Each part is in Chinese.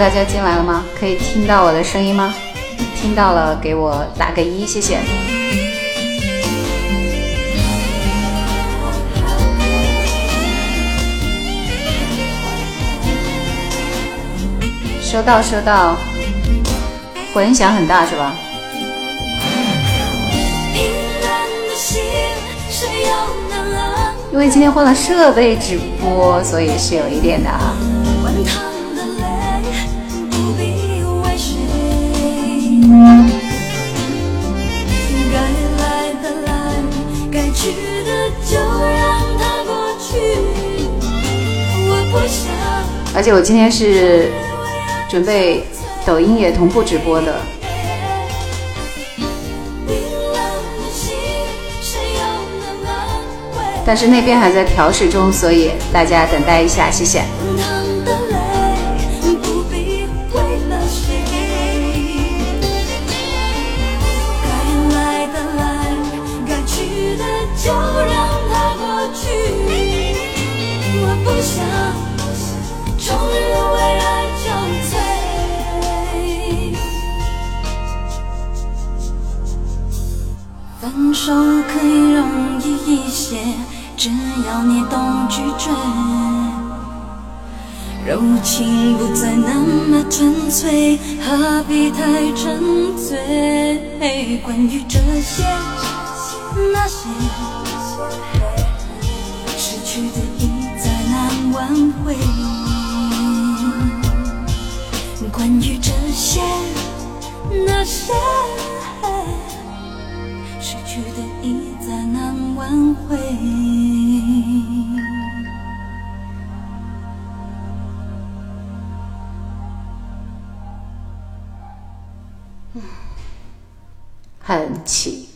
大家进来了吗？可以听到我的声音吗？听到了，给我打个一，谢谢。收到，收到。混响很大是吧？因为今天换了设备直播，所以是有一点的啊。而且我今天是准备抖音也同步直播的，但是那边还在调试中，所以大家等待一下，谢谢。分手可以容易一些，只要你懂拒绝。柔情不再那么纯粹，何必太沉醉？关于这些那些，失去的已再难挽回。关于这些那些，很奇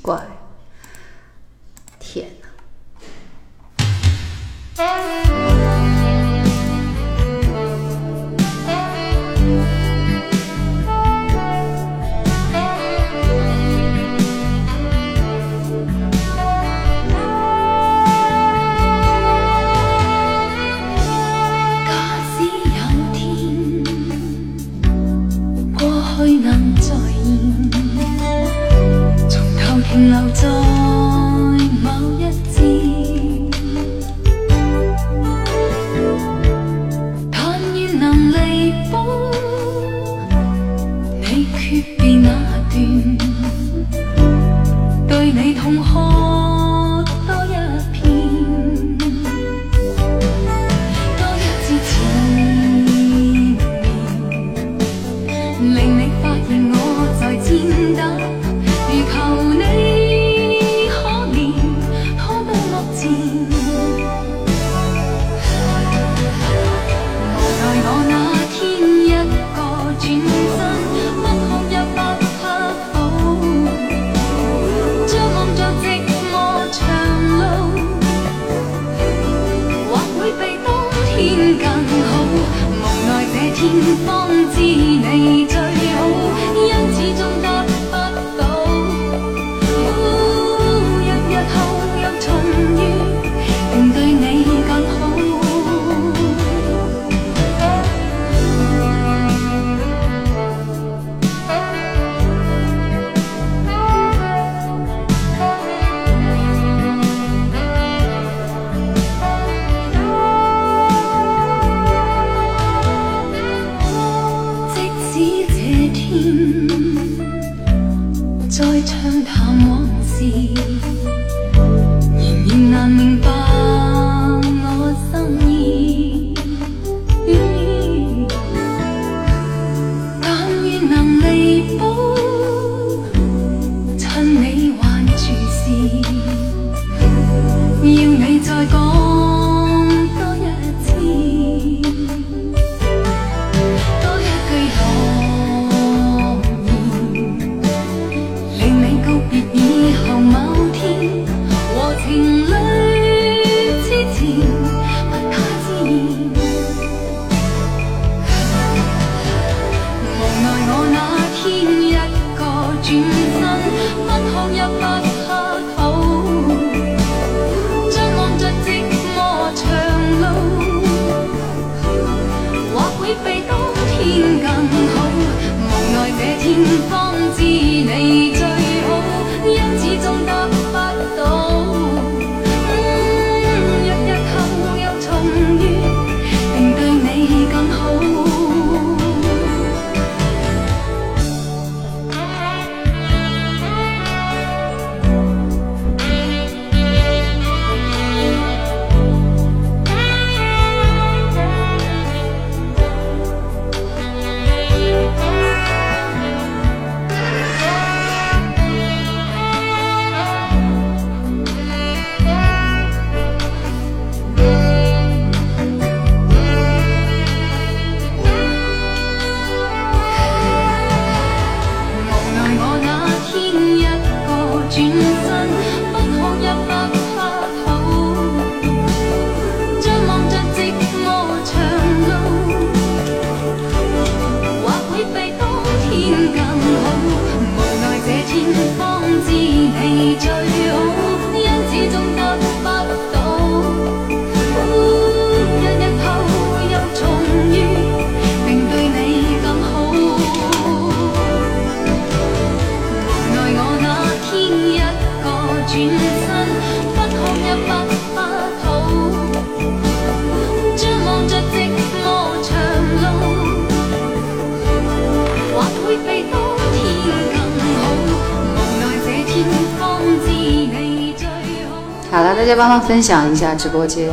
家帮忙分享一下直播间，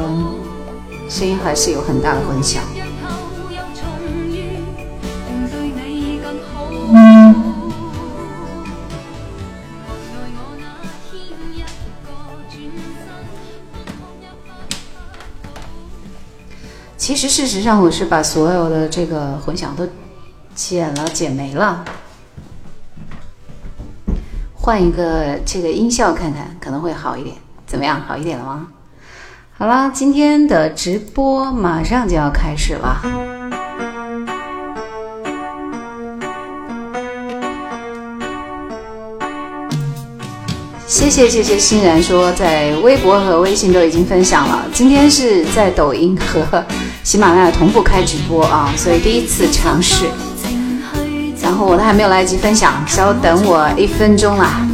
声音还是有很大的混响。其实事实上，我是把所有的这个混响都剪了，剪没了。换一个这个音效看看，可能会好一点。怎么样，好一点了吗？好啦，今天的直播马上就要开始了。谢谢谢谢欣然说在微博和微信都已经分享了。今天是在抖音和喜马拉雅同步开直播啊，所以第一次尝试。然后我都还没有来得及分享，稍等我一分钟啦。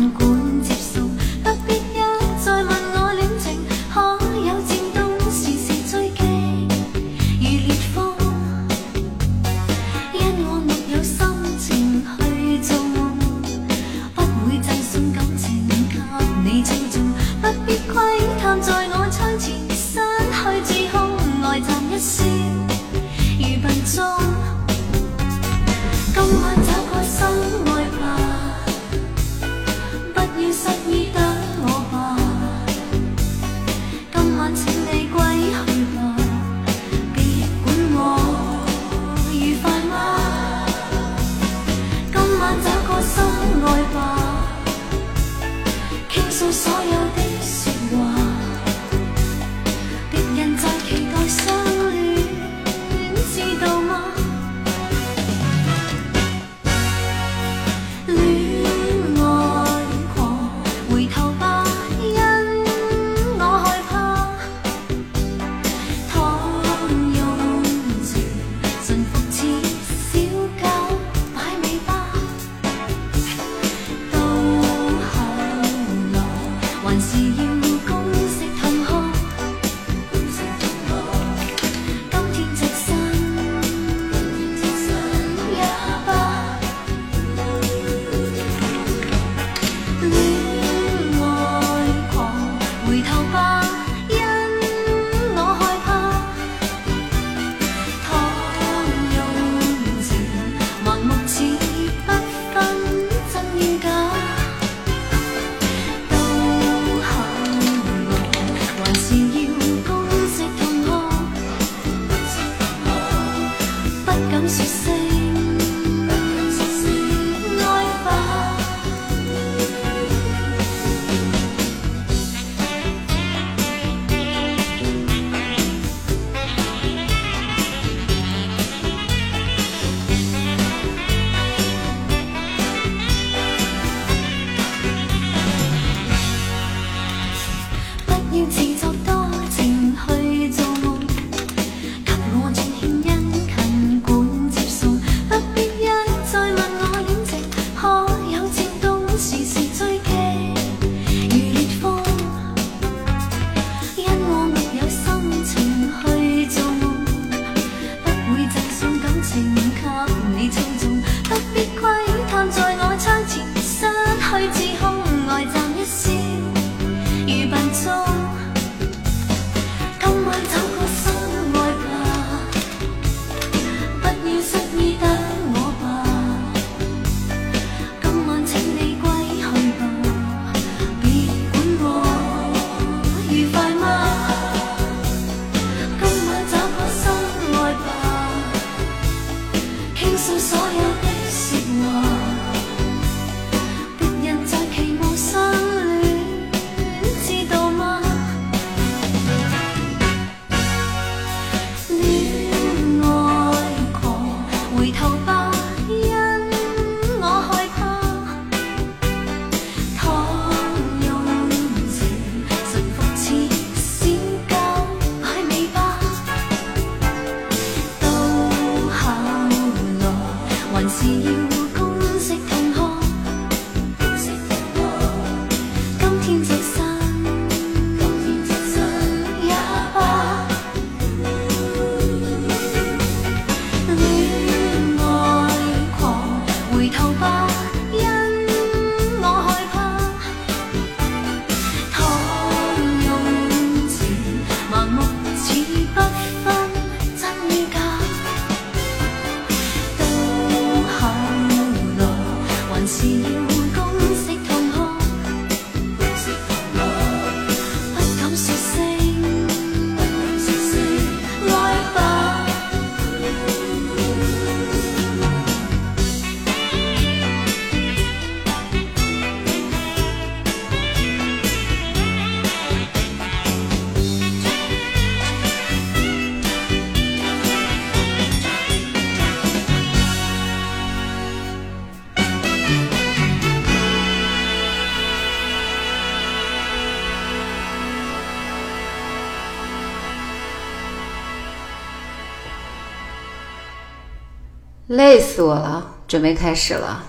死我了！准备开始了。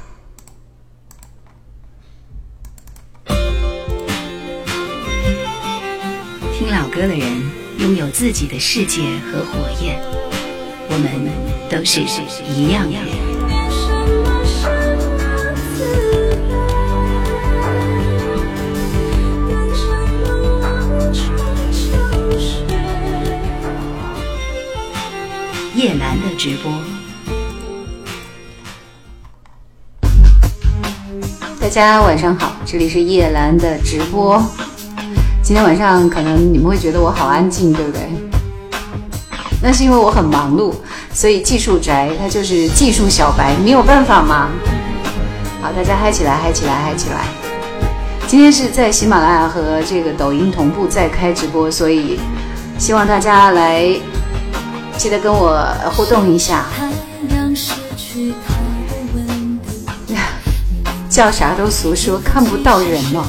听老歌的人拥有自己的世界和火焰，我们都是一样的。叶兰的直播。大家晚上好，这里是叶兰的直播。今天晚上可能你们会觉得我好安静，对不对？那是因为我很忙碌，所以技术宅他就是技术小白，没有办法嘛。好，大家嗨起来，嗨起来，嗨起来！今天是在喜马拉雅和这个抖音同步在开直播，所以希望大家来记得跟我互动一下。叫啥都俗说，看不到人了。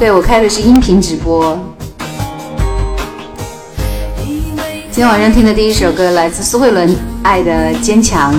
对我开的是音频直播。今天晚上听的第一首歌来自苏慧伦，《爱的坚强》。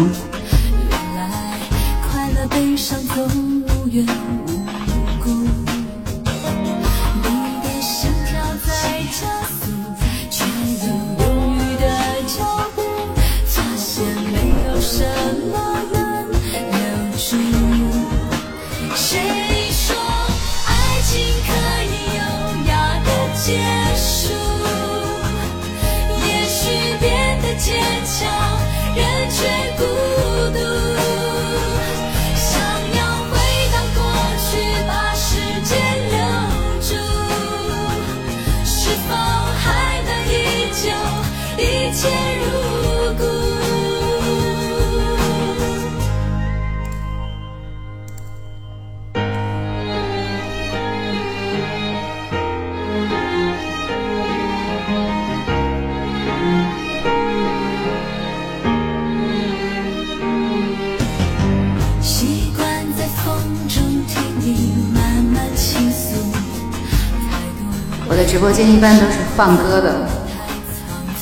直播间一般都是放歌的，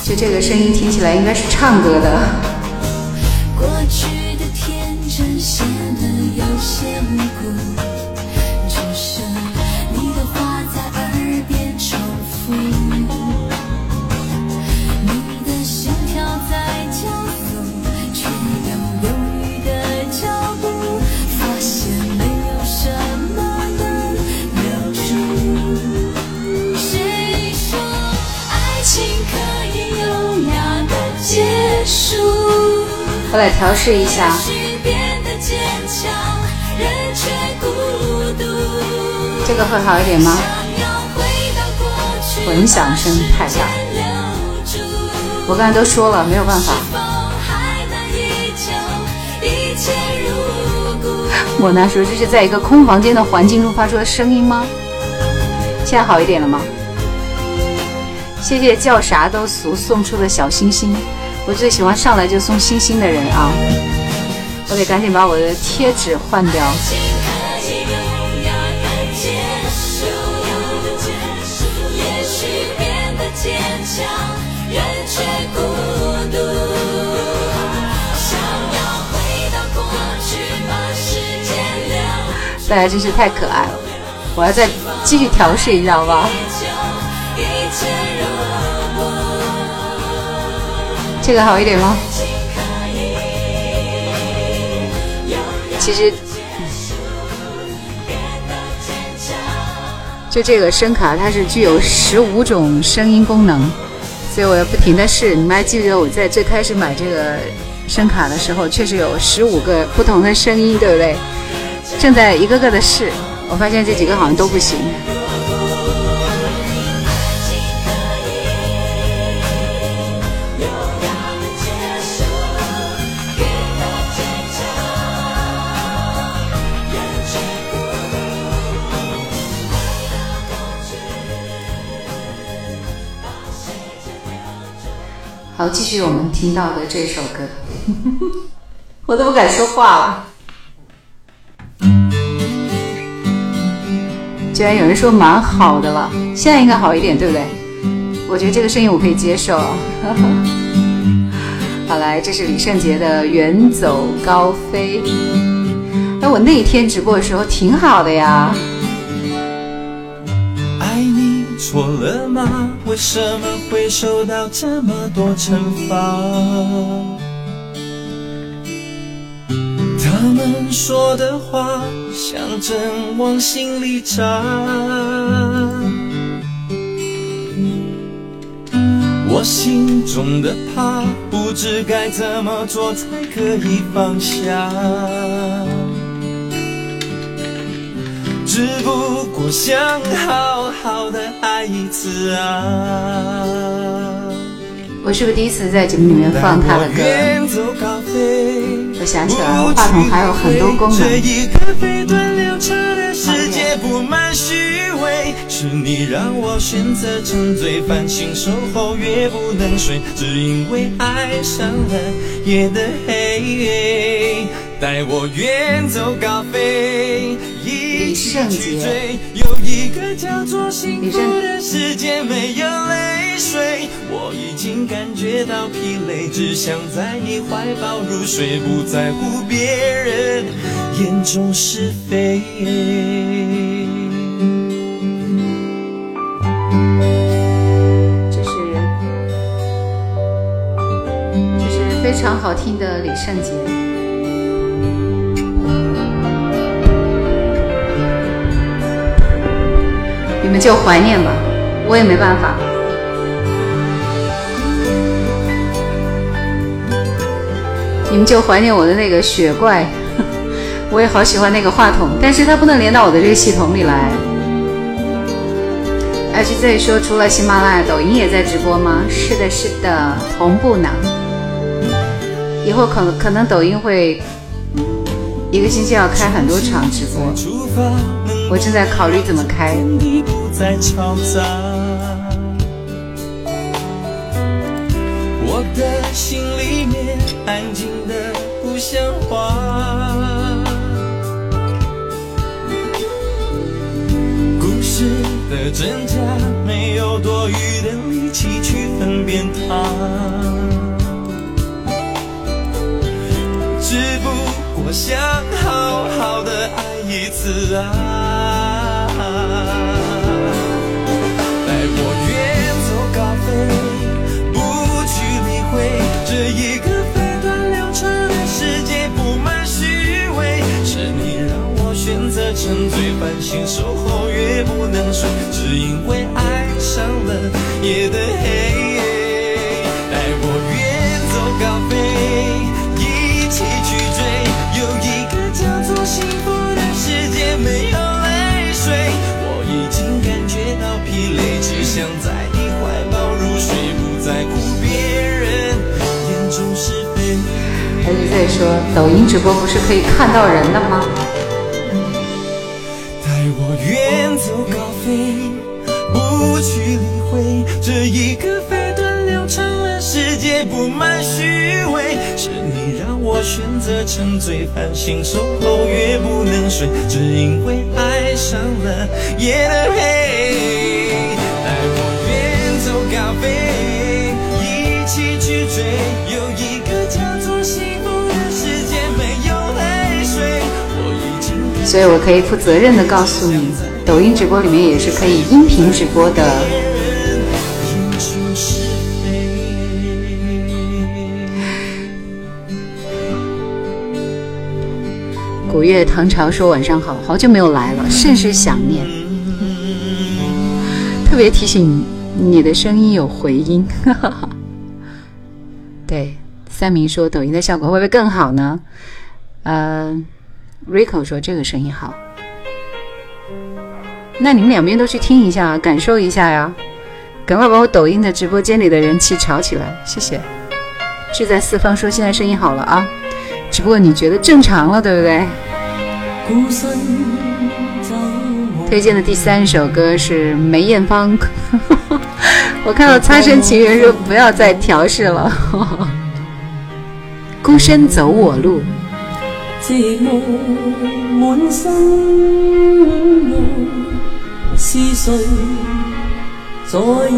就这个声音听起来应该是唱歌的。调试一下，这个会好一点吗？混响声太大我刚才都说了，没有办法。是否还能依旧一切如故？莫娜说这是在一个空房间的环境中发出的声音吗？现在好一点了吗？谢谢叫啥都俗送出的小星星，我最喜欢上来就送星星的人啊！我得赶紧把我的贴纸换掉。情可以优雅的结束，也许变得坚强，人却孤独。想要回到过去，把时间留大家真是太可爱了，我要再继续调试一下，好这个好一点吗？其实。就这个声卡，它是具有十五种声音功能，所以我要不停的试。你们还记得我在最开始买这个声卡的时候，确实有十五个不同的声音，对不对？正在一个个的试，我发现这几个好像都不行。继续我们听到的这首歌，我都不敢说话了。居然有人说蛮好的了，现在应该好一点，对不对？我觉得这个声音我可以接受。好，来，这是李圣杰的《远走高飞》。哎，我那天直播的时候挺好的呀。错了吗？为什么会受到这么多惩罚？他们说的话像针往心里扎，我心中的怕不知该怎么做才可以放下。只不过想好好的爱一次啊。我是不是第一次在节目里面放他的歌？远走高飞。我想起来了，话筒还有很多功这能。一个飞短流长的世界布满虚伪，是你让我选择沉醉，反省守候越不能睡，只因为爱上了夜的黑。带我远走高飞，圣杰去追，有一个叫做幸福的世界，没有泪水。我已经感觉到疲累，只想在你怀抱入睡，不在乎别人眼中是非。这是这是非常好听的李圣杰。你们就怀念吧，我也没办法。你们就怀念我的那个雪怪，我也好喜欢那个话筒，但是它不能连到我的这个系统里来。H Z 说，除了喜马拉雅，抖音也在直播吗？是的，是的，同步呢。以后可能可能抖音会一个星期要开很多场直播，我正在考虑怎么开。我的心里面安静的不像话，故事的真假没有多余的力气去分辨它，只不过想好好的爱。一次啊，带我远走高飞。不去理会这一个飞短流长的世界布满虚伪，是你让我选择沉醉，繁星守候越不能睡，只因为爱上了夜的黑。H Z 说，抖音直播不是可以看到人的吗？带我远走高飞，不去理会这一个飞短流长的世界布满虚伪。是你让我选择沉醉，繁星守候越不能睡，只因为爱上了夜的黑。带我远走高飞，一起去追，所以我可以负责任的告诉你，抖音直播里面也是可以音频直播的。古月唐朝说晚上好，好久没有来了，甚是想念。特别提醒你的声音有回音。对，三明说抖音的效果会不会更好呢？嗯，Rico 说这个声音好。那你们两边都去听一下，感受一下呀！赶快把我抖音的直播间里的人气炒起来，谢谢。志在四方说现在声音好了啊，只不过你觉得正常了，对不对？孤身走我推荐的第三首歌是梅艳芳。我看到擦身情缘说不要再调试了。孤身走我路，寂寞滿身路，是誰在耳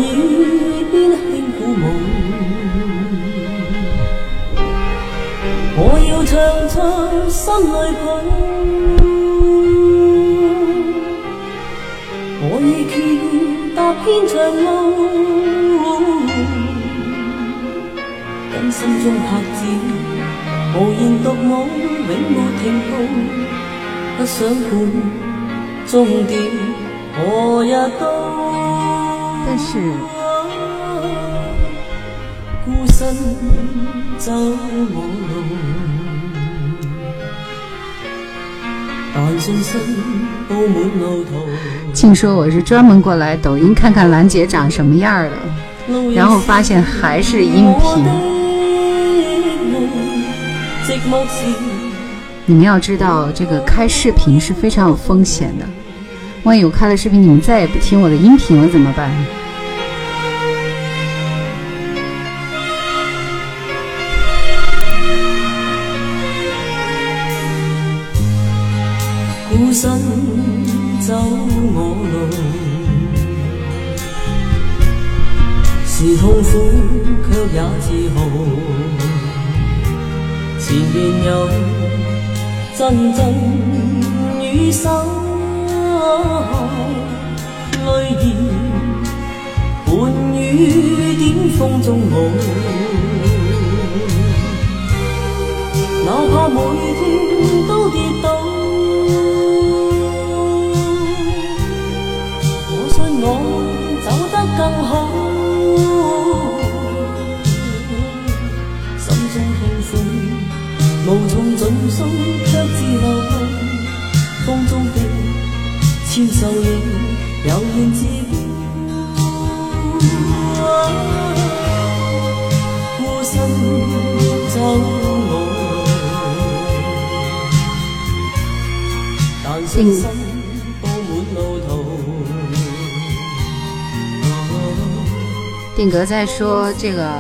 邊輕鼓舞？我要唱出心裏抱，我已決踏遍長路，跟心中拍子。無言獨舞，永沒停步，不想管終點何日到。但是孤身走我路，但信心布滿路途。净说我是专門過來抖音看看蘭姐長什麼樣的，然後發現還是音頻。寂寞時你们要知道，这个开视频是非常有风险的。万一我开了视频，你们再也不听我的音频了，怎么办？孤身走我路，是痛苦却也自豪。前面有阵阵雨手，淚兒伴雨点，风中舞。哪怕每天都跌倒，千手影，悠然自顾。孤身走路，但信心布满路途。定格在说这个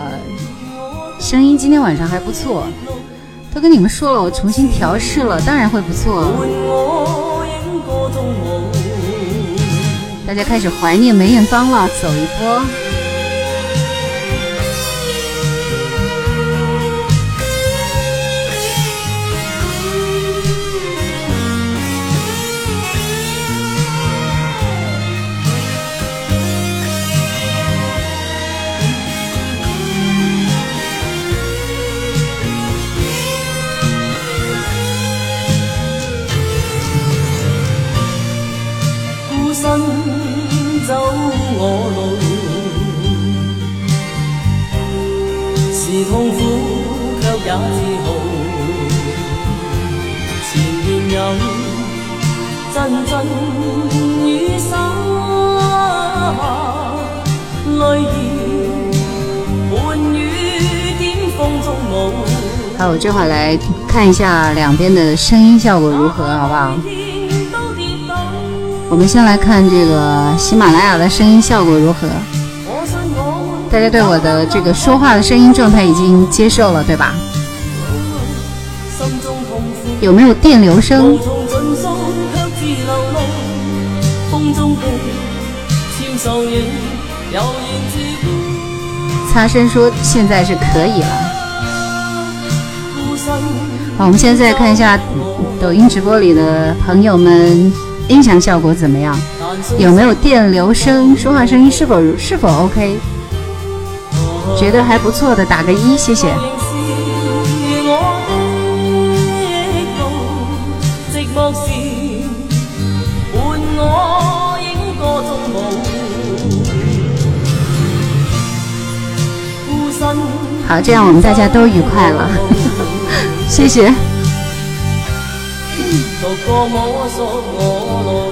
声音今天晚上还不错，都跟你们说了，我重新调试了，当然会不错。大家开始怀念梅艳芳了，走一波。痛苦卻也自豪。前面有陣陣雨灑，淚兒伴雨點風中舞。好，我这会儿来看一下两边的声音效果如何，好不好？我们先来看这个喜马拉雅的声音效果如何。大家对我的这个说话的声音状态已经接受了，对吧？有没有电流声。擦身说现在是可以了。好，我们现在看一下抖音直播里的朋友们音响效果怎么样？有没有电流声？说话声音是否是否 OK？觉得还不错的打个一，谢谢。好，这样我们大家都愉快了，谢谢。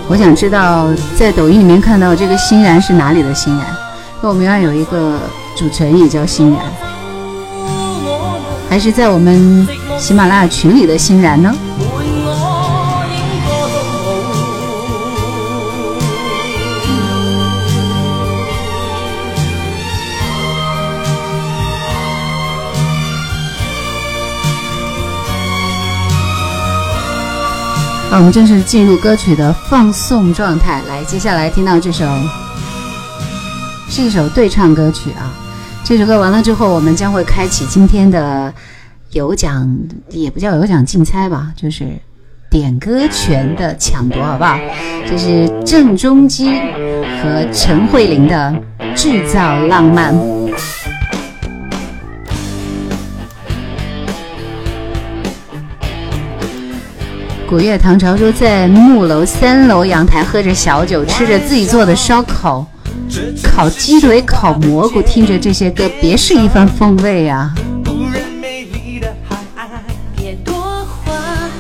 我想知道，在抖音里面看到这个欣然是哪里的欣然？跟我们要有一个主持人也叫欣然，还是在我们喜马拉雅群里的欣然呢？我们正式进入歌曲的放送状态。来，接下来听到这首是一首对唱歌曲啊。这首歌完了之后，我们将会开启今天的有奖，也不叫有奖竞猜吧，就是点歌权的抢夺，好不好？这是郑中基和陈慧琳的《制造浪漫》。古月唐朝说，在木楼三楼阳台喝着小酒，吃着自己做的烧烤、烤鸡腿、烤蘑菇，听着这些歌，别是一番风味啊！别多话，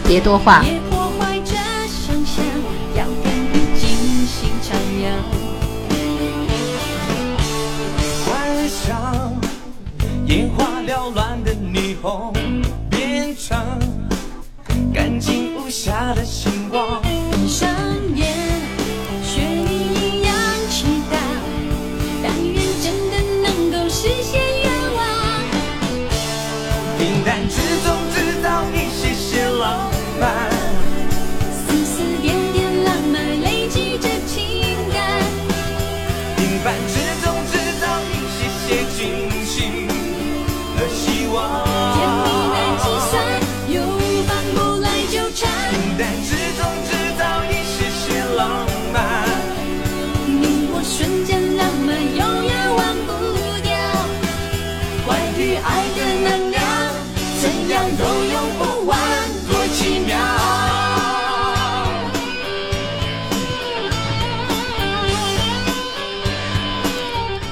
别多话，别破坏这想象，要跟你尽兴徜徉。幻想眼花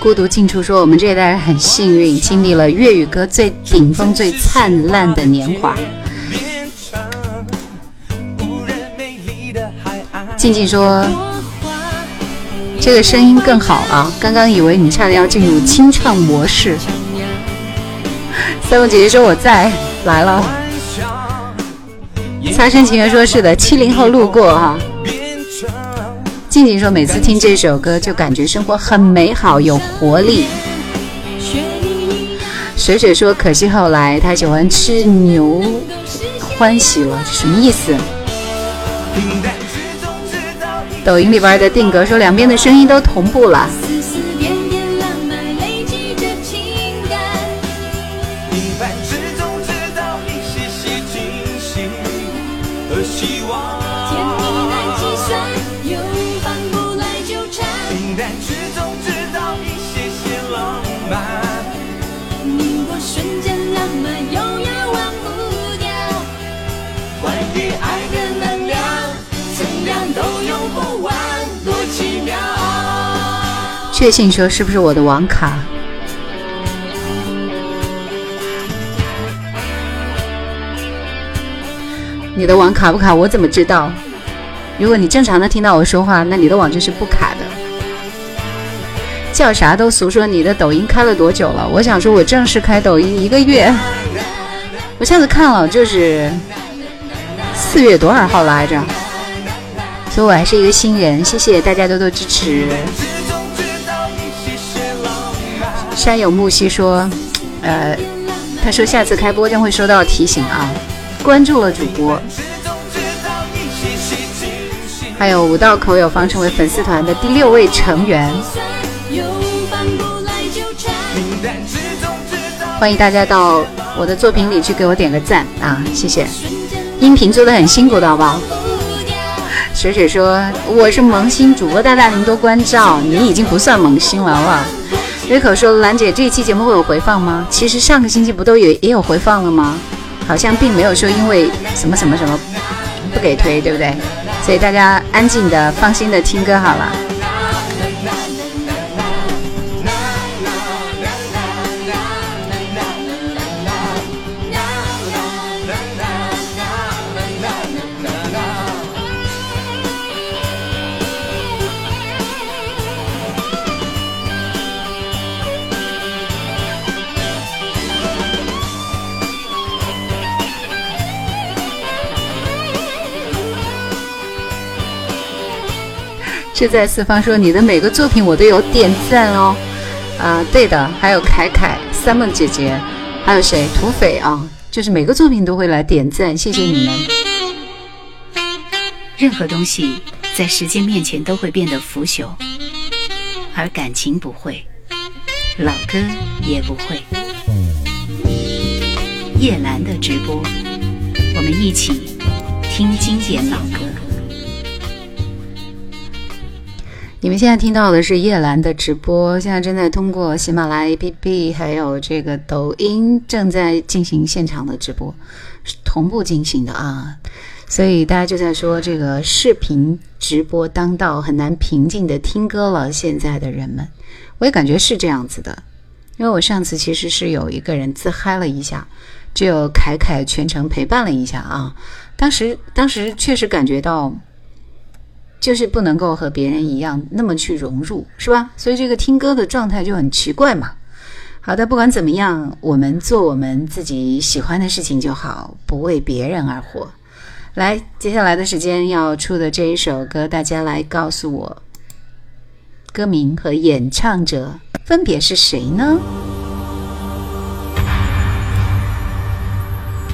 孤独静处说，我们这一代人很幸运，经历了粤语歌最顶峰、最灿烂的年华。静静说，这个声音更好啊！刚刚以为你差点要进入清唱模式。三凤姐姐说我在来了。擦身情缘说是的，七零后路过哈。静静说：“每次听这首歌，就感觉生活很美好，有活力。”水水说：“可惜后来他喜欢吃牛，欢喜了，什么意思？”抖音里边的定格说：“两边的声音都同步了。”确信说是不是我的网卡？你的网卡不卡？我怎么知道？如果你正常的听到我说话，那你的网就是不卡的。叫啥都俗说你的抖音开了多久了？我想说，我正式开抖音一个月。我下次看了就是四月多少号来着？所以我还是一个新人。谢谢大家多多支持。山有木兮说，呃，他说下次开播将会收到提醒啊，关注了主播。还有五道口有方成为粉丝团的第六位成员，欢迎大家到我的作品里去给我点个赞啊，谢谢。音频做的很辛苦的好不好？水水说我是萌新主播，大大您多关照，你已经不算萌新了，好不好？瑞可说：“兰姐，这一期节目会有回放吗？其实上个星期不都有也有回放了吗？好像并没有说因为什么什么什么不给推，对不对？所以大家安静的、放心的听歌好了。”在四方说：“你的每个作品我都有点赞哦。”啊，对的，还有凯凯、三梦姐姐，还有谁？土匪啊，就是每个作品都会来点赞，谢谢你们。任何东西在时间面前都会变得腐朽，而感情不会，老歌也不会。叶兰的直播，我们一起听经典老歌。你们现在听到的是叶兰的直播，现在正在通过喜马拉雅 APP 还有这个抖音正在进行现场的直播，同步进行的啊。所以大家就在说这个视频直播当道，很难平静的听歌了。现在的人们，我也感觉是这样子的，因为我上次其实是有一个人自嗨了一下，只有凯凯全程陪伴了一下啊。当时当时确实感觉到。就是不能够和别人一样那么去融入，是吧？所以这个听歌的状态就很奇怪嘛。好的，不管怎么样，我们做我们自己喜欢的事情就好，不为别人而活。来，接下来的时间要出的这一首歌，大家来告诉我，歌名和演唱者分别是谁呢？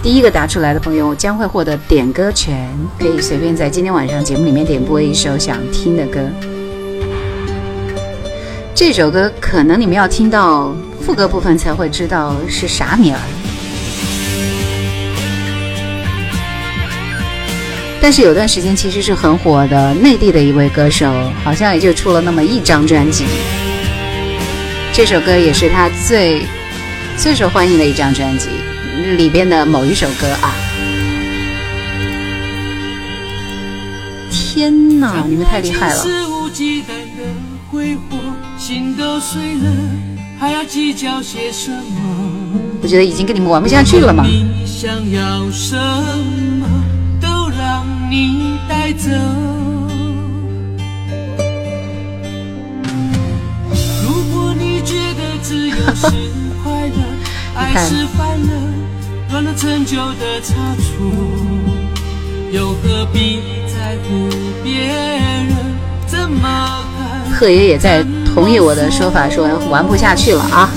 第一个答出来的朋友将会获得点歌权，可以随便在今天晚上节目里面点播一首想听的歌。这首歌可能你们要听到副歌部分才会知道是啥名儿，但是有段时间其实是很火的，内地的一位歌手，好像也就出了那么一张专辑。这首歌也是他最最受欢迎的一张专辑。里边的某一首歌啊！天哪，你们太厉害了！我觉得已经跟你们玩不下去了嘛。你想要什么，都让你带走。如果你觉得自由是快乐，爱是烦乐，乱了陈旧的差错，又何必在乎别人怎么看？贺爷也在同意我的说法，说玩不下去了啊。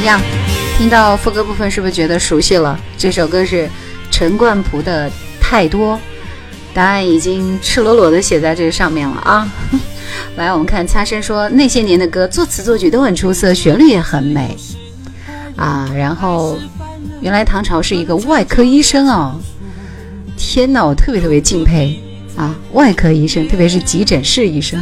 么样？听到副歌部分是不是觉得熟悉了？这首歌是陈冠蒲的《太多》，答案已经赤裸裸的写在这个上面了啊！来，我们看擦身说那些年的歌，作词作曲都很出色，旋律也很美啊。然后原来唐朝是一个外科医生哦，天哪，我特别特别敬佩啊！外科医生，特别是急诊室医生。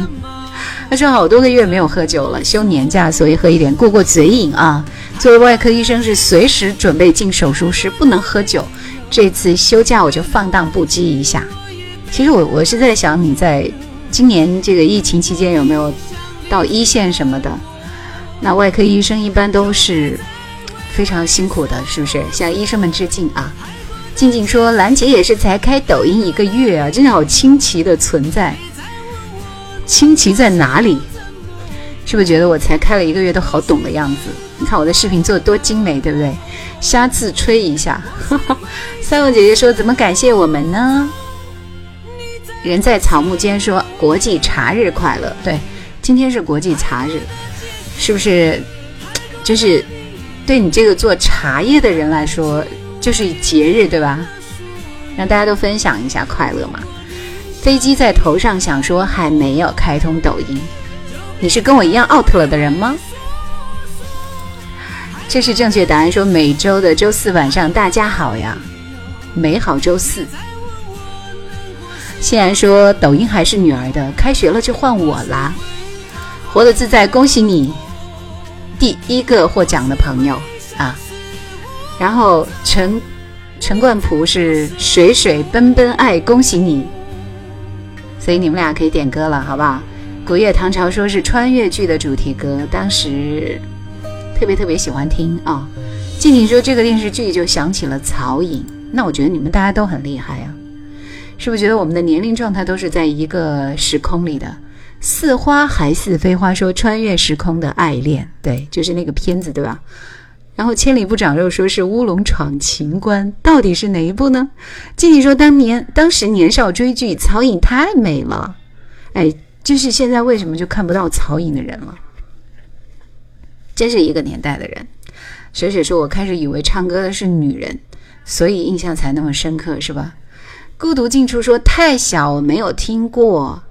他说好多个月没有喝酒了，休年假，所以喝一点过过嘴瘾啊。作为外科医生，是随时准备进手术室，不能喝酒。这次休假我就放荡不羁一下。其实我我是在想，你在今年这个疫情期间有没有到一线什么的？那外科医生一般都是非常辛苦的，是不是？向医生们致敬啊！静静说，兰姐也是才开抖音一个月啊，真的好清奇的存在。清奇在哪里？是不是觉得我才开了一个月都好懂的样子？你看我的视频做的多精美，对不对？瞎自吹一下。三文姐姐说：“怎么感谢我们呢？”人在草木间说：“国际茶日快乐。”对，今天是国际茶日，是不是？就是对你这个做茶叶的人来说，就是节日，对吧？让大家都分享一下快乐嘛。飞机在头上想说还没有开通抖音，你是跟我一样 out 了的人吗？这是正确答案。说每周的周四晚上，大家好呀，美好周四。欣然说抖音还是女儿的，开学了就换我啦，活得自在，恭喜你，第一个获奖的朋友啊。然后陈陈冠蒲是水水奔奔爱，恭喜你。所以你们俩可以点歌了，好不好？古月唐朝说是穿越剧的主题歌，当时特别特别喜欢听啊。静静说这个电视剧就想起了曹颖，那我觉得你们大家都很厉害啊，是不是觉得我们的年龄状态都是在一个时空里的？似花还似飞花说穿越时空的爱恋，对，就是那个片子，对吧？然后千里不长肉说是乌龙闯情关，到底是哪一部呢？静静说当年当时年少追剧，曹颖太美了，哎，就是现在为什么就看不到曹颖的人了？真是一个年代的人。水水说，我开始以为唱歌的是女人，所以印象才那么深刻，是吧？孤独近处说太小，我没有听过。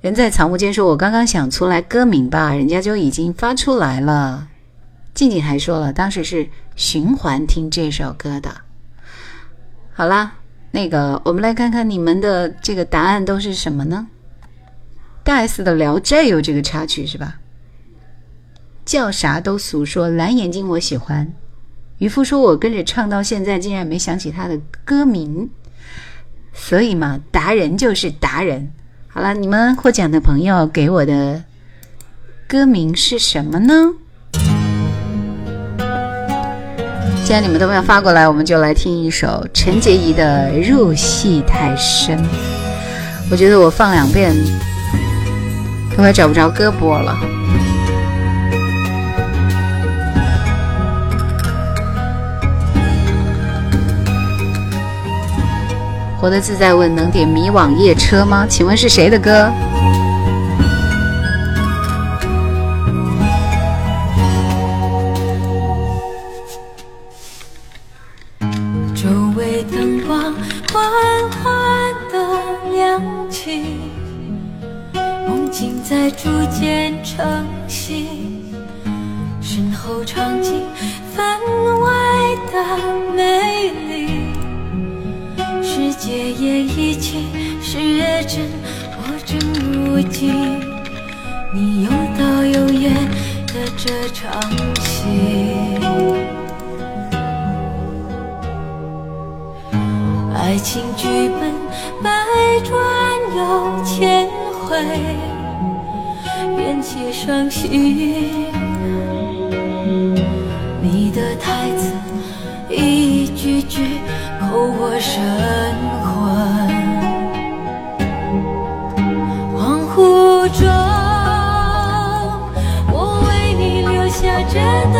人在草木间说，我刚刚想出来歌名吧，人家就已经发出来了。静静还说了，当时是循环听这首歌的。好啦，那个我们来看看你们的这个答案都是什么呢？大 S 的《聊斋》有这个插曲是吧？叫啥都俗说蓝眼睛我喜欢。渔夫说我跟着唱到现在，竟然没想起他的歌名。所以嘛，达人就是达人。好了，你们获奖的朋友给我的歌名是什么呢？既然你们都没有发过来，我们就来听一首陈洁仪的《入戏太深》。我觉得我放两遍都快找不着胳膊了。活得自在问能点《迷惘夜车》吗？请问是谁的歌？在逐渐成型，身后场景分外的美丽，世界也一起是真，我正如今，你有导有演的这场戏。爱情剧本百转又千回，便起伤心。你的台词一句句扣我神魂，恍惚中，我为你留下真的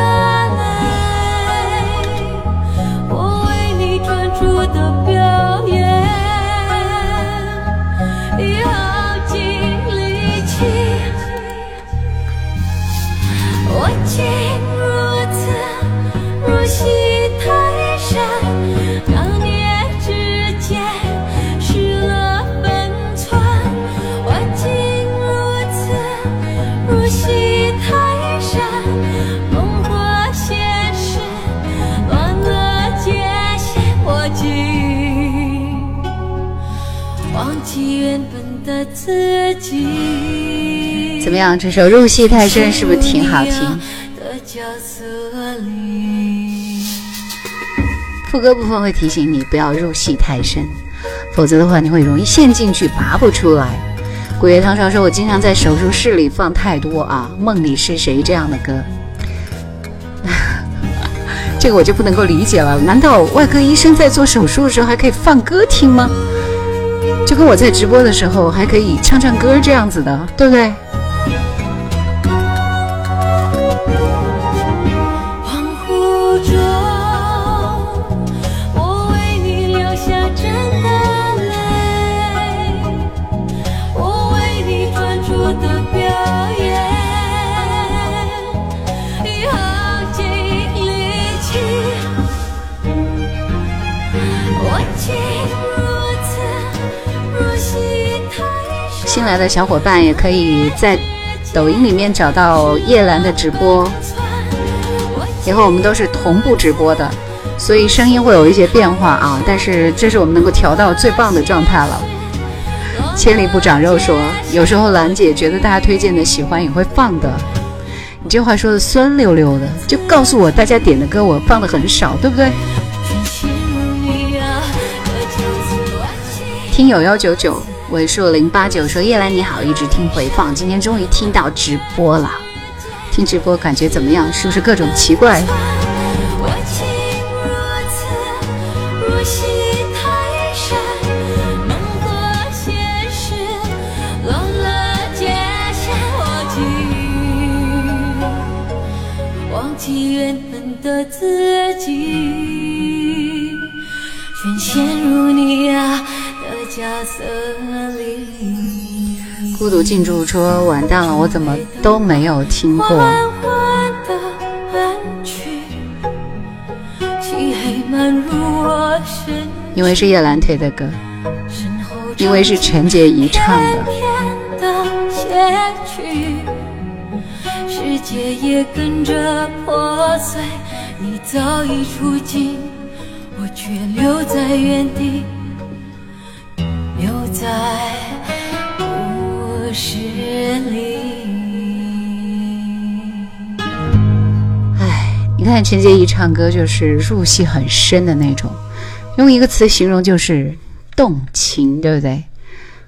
样？这首《入戏太深》是不是挺好听？副歌部分会提醒你不要入戏太深，否则的话你会容易陷进去拔不出来。古月汤少说：“我经常在手术室里放太多啊，梦里是谁这样的歌。”这个我就不能够理解了，难道外科医生在做手术的时候还可以放歌听吗？就跟我在直播的时候还可以唱唱歌这样子的，对不对？新来的小伙伴也可以在抖音里面找到叶兰的直播，以后我们都是同步直播的，所以声音会有一些变化啊。但是这是我们能够调到最棒的状态了。千里不长肉说，有时候兰姐觉得大家推荐的喜欢也会放的。你这话说的酸溜溜的，就告诉我大家点的歌我放的很少，对不对？听友幺九九尾数零八九说：“叶兰你好，一直听回放，今天终于听到直播了。听直播感觉怎么样？是不是各种奇怪？我竟如此入戏太深，梦和现实乱了界限，我竟忘记原本的自己，全陷入你啊的角色。孤独进驻说：完蛋了，我怎么都没有听过。因为是叶兰推的歌，因为是陈洁仪唱的。世界也跟着破碎。你早已出境，我却留在原地，留在故事里。唉，你看陈洁仪唱歌就是入戏很深的那种，用一个词形容就是动情，对不对？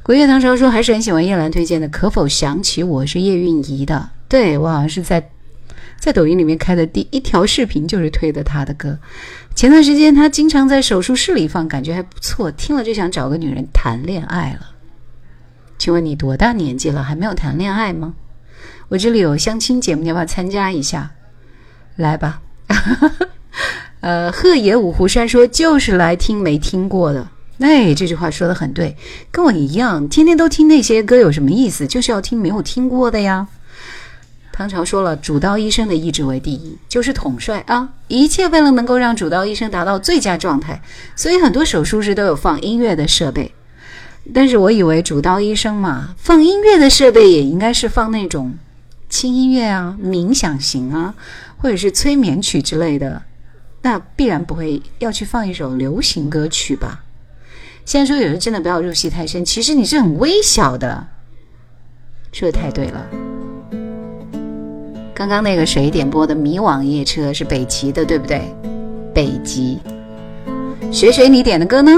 古月堂潮说还是很喜欢叶兰推荐的《可否想起我》，是叶蕴仪的。对我好像是在在抖音里面开的第一条视频就是推的她的歌。前段时间她经常在手术室里放，感觉还不错，听了就想找个女人谈恋爱了。请问你多大年纪了，还没有谈恋爱吗？我这里有相亲节目，你要不要参加一下？来吧。呃，鹤野五湖山说就是来听没听过的，哎，这句话说的很对，跟我一样，天天都听那些歌有什么意思？就是要听没有听过的呀。唐朝说了，主刀医生的意志为第一，就是统帅啊，一切为了能够让主刀医生达到最佳状态，所以很多手术室都有放音乐的设备。但是我以为主刀医生嘛，放音乐的设备也应该是放那种轻音乐啊、冥想型啊，或者是催眠曲之类的，那必然不会要去放一首流行歌曲吧？现在说有人真的不要入戏太深，其实你是很微小的，说的太对了。刚刚那个谁点播的《迷惘夜车》是北极的，对不对？北极，谁谁，你点的歌呢？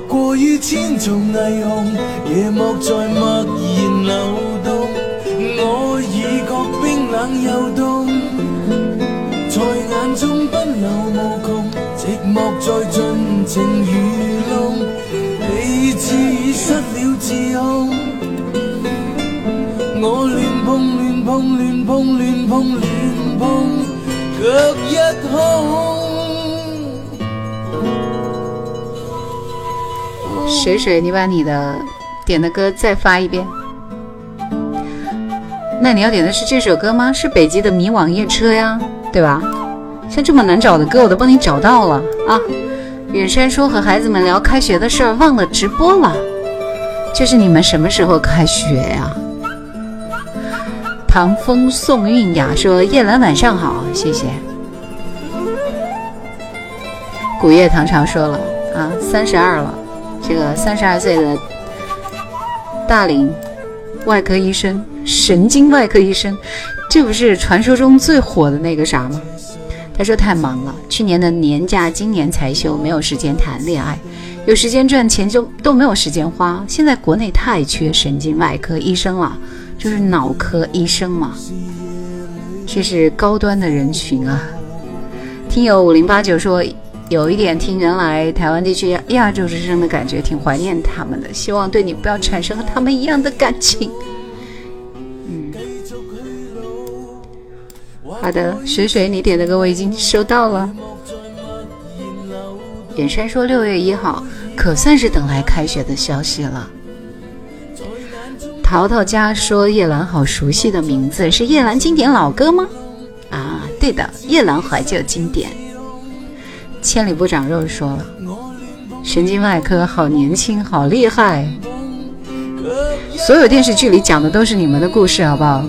过于千重霓虹，夜幕在默然流动，我已觉冰冷又冻，在眼中奔流无穷，寂寞在尽情愚弄，彼此失了自控，我乱碰乱碰乱碰乱碰乱碰，却一空。水水，你把你的点的歌再发一遍。那你要点的是这首歌吗？是北极的《迷惘夜车》呀，对吧？像这么难找的歌，我都帮你找到了啊！远山说和孩子们聊开学的事儿，忘了直播了。就是你们什么时候开学呀？唐风宋韵雅说：“叶兰晚上好，谢谢。”古月唐朝说了啊，三十二了。这个三十二岁的大龄外科医生，神经外科医生，这不是传说中最火的那个啥吗？他说太忙了，去年的年假今年才休，没有时间谈恋爱，有时间赚钱就都没有时间花。现在国内太缺神经外科医生了，就是脑科医生嘛，这是高端的人群啊。听友五零八九说。有一点听原来台湾地区亚洲之声的感觉，挺怀念他们的。希望对你不要产生和他们一样的感情。嗯，好的，水水，你点的歌我已经收到了。远山说六月一号可算是等来开学的消息了。淘淘家说叶兰好熟悉的名字，是叶兰经典老歌吗？啊，对的，叶兰怀旧经典。千里不长肉说了，神经外科好年轻，好厉害。所有电视剧里讲的都是你们的故事，好不好？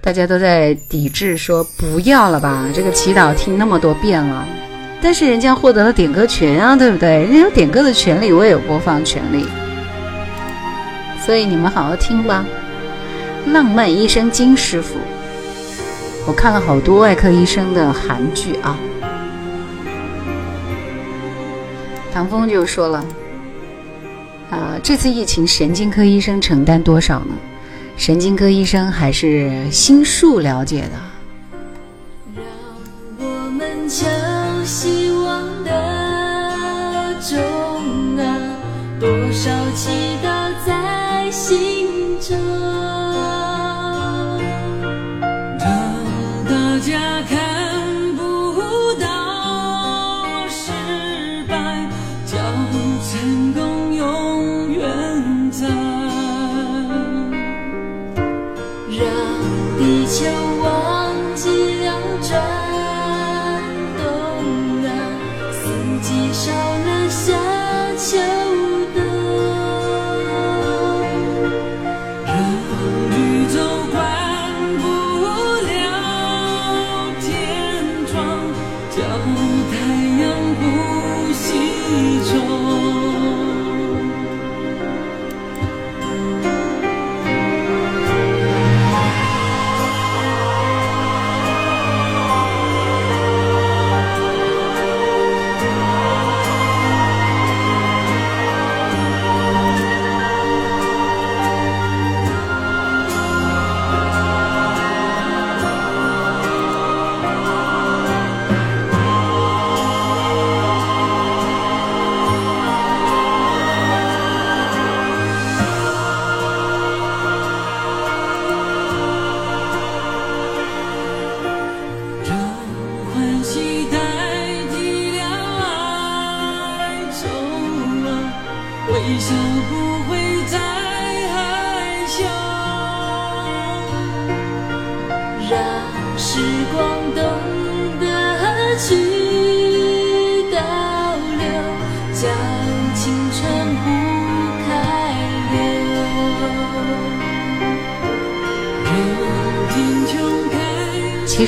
大家都在抵制，说不要了吧，这个祈祷听那么多遍了。但是人家获得了点歌权啊，对不对？人家有点歌的权利，我也有播放权利，所以你们好好听吧。浪漫医生金师傅，我看了好多外科医生的韩剧啊。唐风就说了，啊，这次疫情神经科医生承担多少呢？神经科医生还是心术了解的，手机。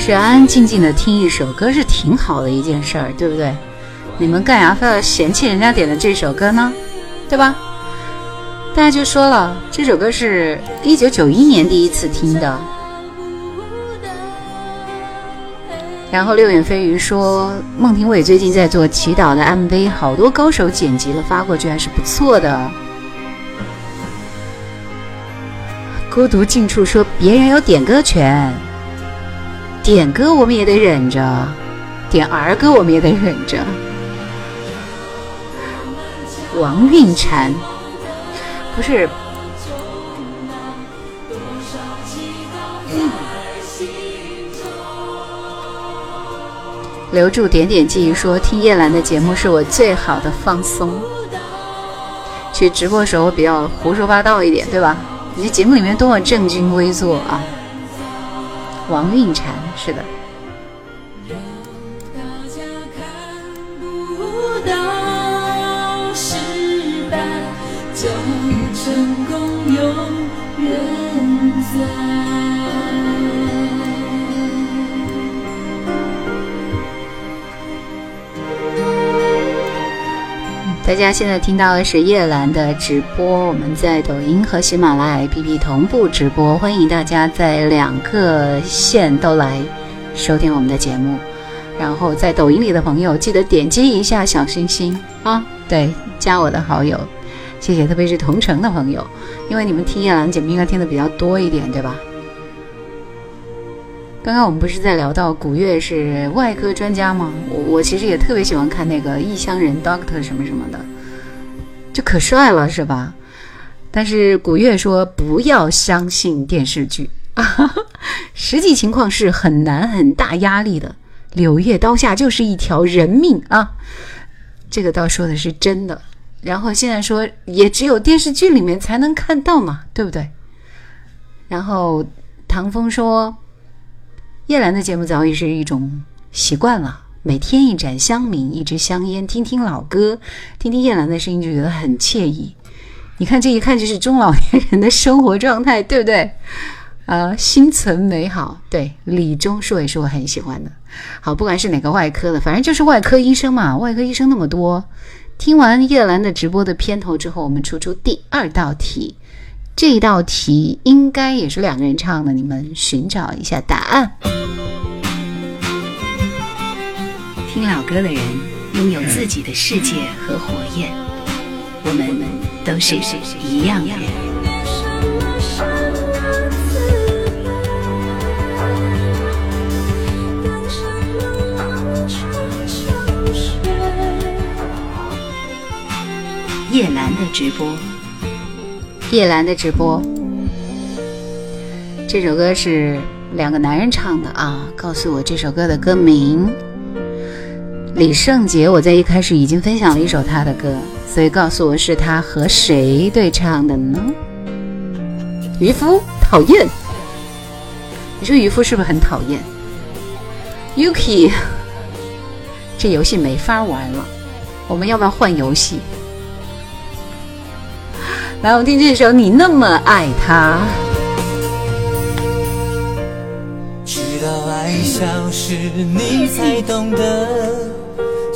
实安安静静的听一首歌是挺好的一件事儿，对不对？你们干啥非要嫌弃人家点的这首歌呢？对吧？大家就说了，这首歌是一九九一年第一次听的。然后六眼飞鱼说，孟庭苇最近在做祈祷的 MV，好多高手剪辑了发过去，还是不错的。孤独近处说，别人有点歌权。点歌我们也得忍着，点儿歌我们也得忍着。王韵婵，不是，留住点点记忆说，听叶兰的节目是我最好的放松。去直播的时候比较胡说八道一点，对吧？你这节目里面多么正襟危坐啊！王韵婵是的，家现在听到的是叶兰的直播，我们在抖音和喜马拉雅 APP 同步直播，欢迎大家在两个线都来收听我们的节目。然后在抖音里的朋友，记得点击一下小心心啊，对，加我的好友，谢谢，特别是同城的朋友，因为你们听叶兰节目应该听的比较多一点，对吧？刚刚我们不是在聊到古月是外科专家吗？我我其实也特别喜欢看那个异乡人 Doctor 什么什么的，就可帅了，是吧？但是古月说不要相信电视剧，实际情况是很难很大压力的。柳叶刀下就是一条人命啊，这个倒说的是真的。然后现在说也只有电视剧里面才能看到嘛，对不对？然后唐风说。叶兰的节目早已是一种习惯了，每天一盏香茗，一支香烟，听听老歌，听听叶兰的声音，就觉得很惬意。你看，这一看就是中老年人的生活状态，对不对？呃，心存美好。对，李钟硕也是我很喜欢的。好，不管是哪个外科的，反正就是外科医生嘛，外科医生那么多。听完叶兰的直播的片头之后，我们出出第二道题。这道题应该也是两个人唱的，你们寻找一下答案。听老歌的人拥有自己的世界和火焰，我们都是一样的人。叶兰的直播。叶兰的直播，这首歌是两个男人唱的啊。告诉我这首歌的歌名。李圣杰，我在一开始已经分享了一首他的歌，所以告诉我是他和谁对唱的呢？渔夫，讨厌。你说渔夫是不是很讨厌？Yuki，这游戏没法玩了，我们要不要换游戏？来，我们听这首《你那么爱他》。直到爱消失，你才懂得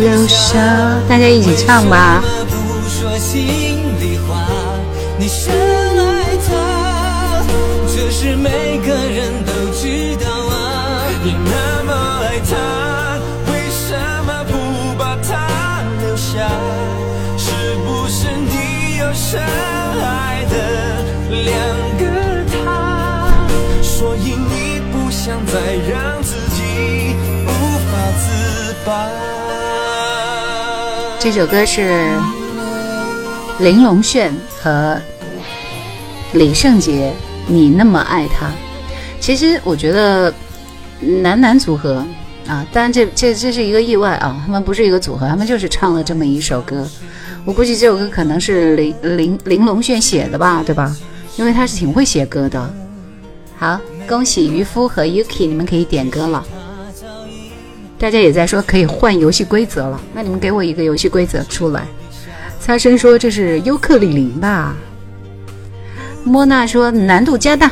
留下？大家一起唱吧。不说心里话？你深爱他，这是每个人都知道啊。你那么爱他，为什么不把他留下？是不是你有深爱的两个他？所以你不想再让自己无法自拔。这首歌是林隆炫和李圣杰，你那么爱他。其实我觉得男男组合啊，当然这这这是一个意外啊，他们不是一个组合，他们就是唱了这么一首歌。我估计这首歌可能是林林林隆炫写的吧，对吧？因为他是挺会写歌的。好，恭喜渔夫和 Yuki，你们可以点歌了。大家也在说可以换游戏规则了，那你们给我一个游戏规则出来。擦身说这是尤克里里吧？莫娜说难度加大，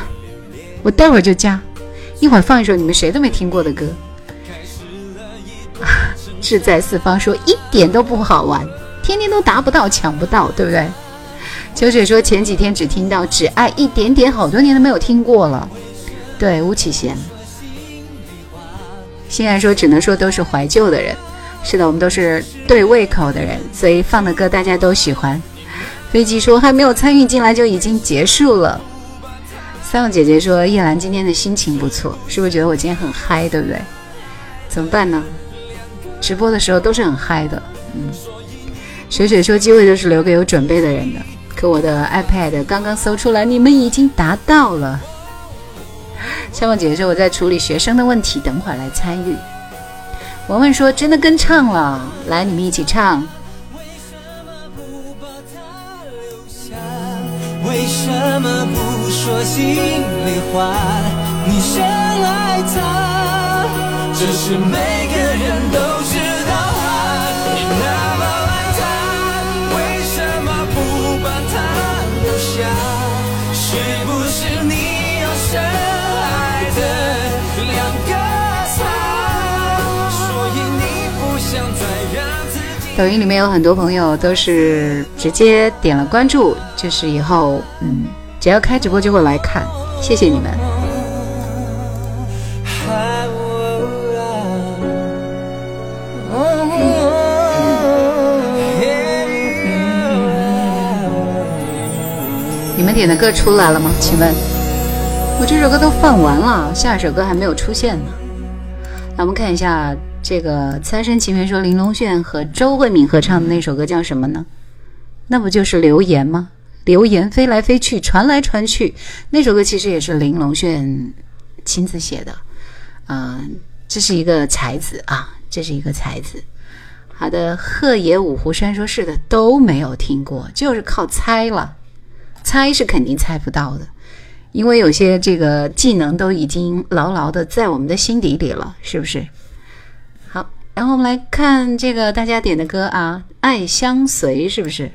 我待会儿就加，一会儿放一首你们谁都没听过的歌。志在四方说一点都不好玩，天天都达不到抢不到，对不对？秋水说前几天只听到只爱一点点，好多年都没有听过了。对，巫启贤。欣然说只能说都是怀旧的人，是的，我们都是对胃口的人，所以放的歌大家都喜欢。飞机说还没有参与进来就已经结束了。三个姐姐说叶兰今天的心情不错，是不是觉得我今天很嗨，对不对？怎么办呢？直播的时候都是很嗨的，嗯。水水说机会就是留给有准备的人的，可我的 iPad 刚刚搜出来，你们已经达到了。夏梦姐姐说我在处理学生的问题，等会儿来参与。文文说真的跟唱了，来你们一起唱。为什么不说心里话？你深爱他，这是每抖音里面有很多朋友都是直接点了关注，就是以后嗯，只要开直播就会来看，谢谢你们。你们点的歌出来了吗？请问，我这首歌都放完了，下一首歌还没有出现呢。那，我们看一下这个《三生情缘》说林隆炫和周慧敏合唱的那首歌叫什么呢？那不就是流言吗？流言飞来飞去，传来传去，那首歌其实也是林隆炫亲自写的。啊、这是一个才子啊，这是一个才子。好的，鹤野五湖山说是的，都没有听过，就是靠猜了。猜是肯定猜不到的，因为有些这个技能都已经牢牢的在我们的心底里了，是不是？然后我们来看这个大家点的歌啊，爱相随是不是？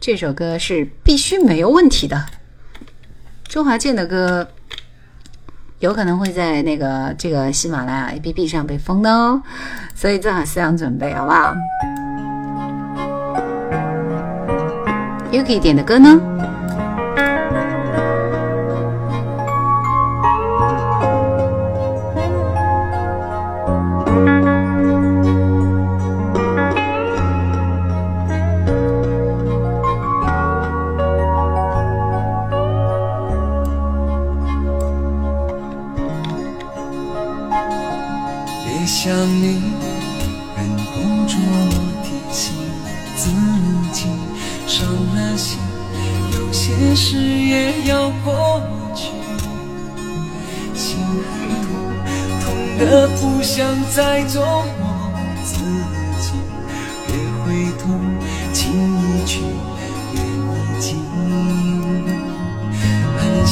这首歌是必须没有问题的。周华健的歌有可能会在那个这个喜马拉雅 APP 上被封的哦，所以做好思想准备，好不好？Yuki 点的歌呢？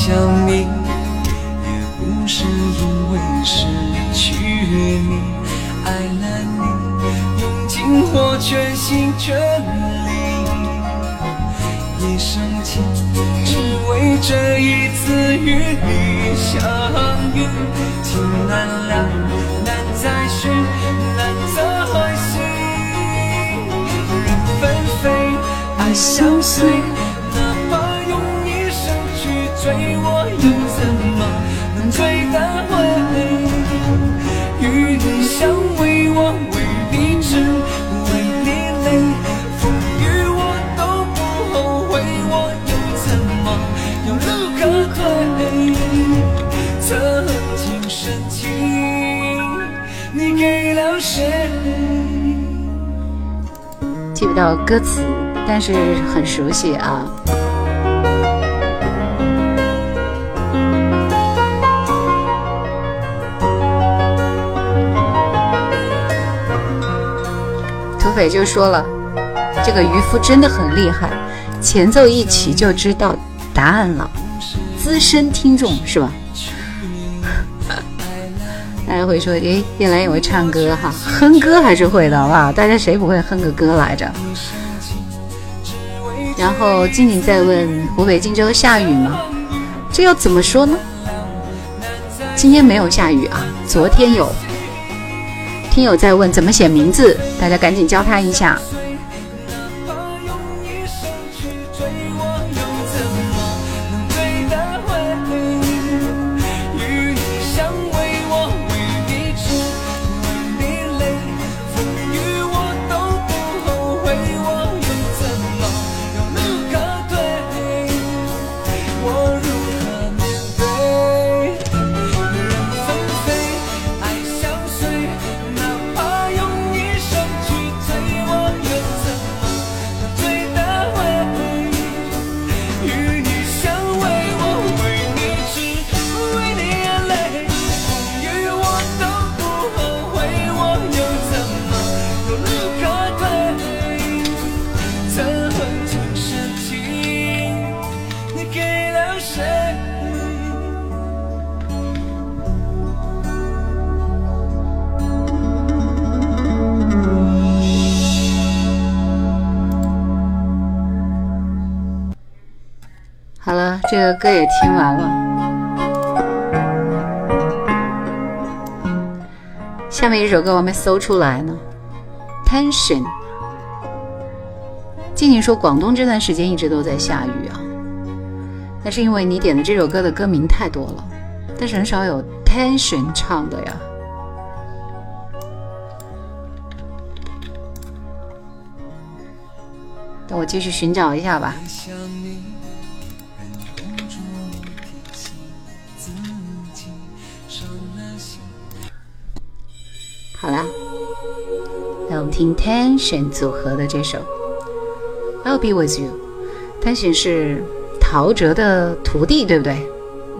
想你也不是因为失去你爱了你用尽我全心全力一生情只为这一次与你相遇情难了难再续难再醒人分飞爱相随。歌词，但是很熟悉啊。土匪就说了，这个渔夫真的很厉害，前奏一起就知道答案了。资深听众是吧？大家会说，诶，叶兰也会唱歌哈，哼歌还是会的，好不好？大家谁不会哼个歌来着？然后静静在问湖北荆州下雨吗？这要怎么说呢？今天没有下雨啊，昨天有。听友在问怎么写名字，大家赶紧教他一下。完了，下面一首歌我没搜出来呢。Tension，静静说广东这段时间一直都在下雨啊，那是因为你点的这首歌的歌名太多了，但是很少有 Tension 唱的呀。等我继续寻找一下吧。们听 Tension 组合的这首 I'll Be With You。Tension 是陶喆的徒弟，对不对？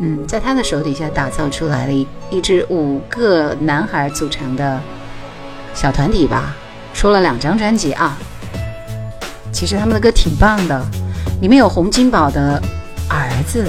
嗯，在他的手底下打造出来了一一支五个男孩组成的小团体吧，出了两张专辑啊。其实他们的歌挺棒的，里面有洪金宝的儿子。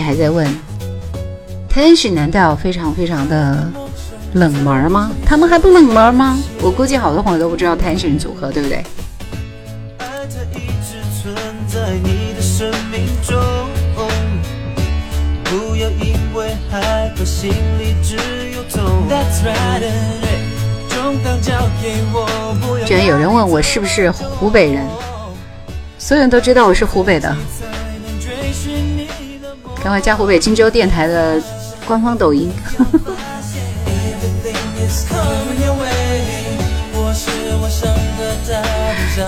还在问，Tension 难道非常非常的冷门吗？他们还不冷门吗？我估计好多朋友都不知道 Tension 组合，对不对？一直存在你的生命中，不要因为害怕心里只有痛。That's right，重担交给我，不要居然有人问我是不是湖北人，所有人都知道我是湖北的。赶快加湖北荆州电台的官方抖音。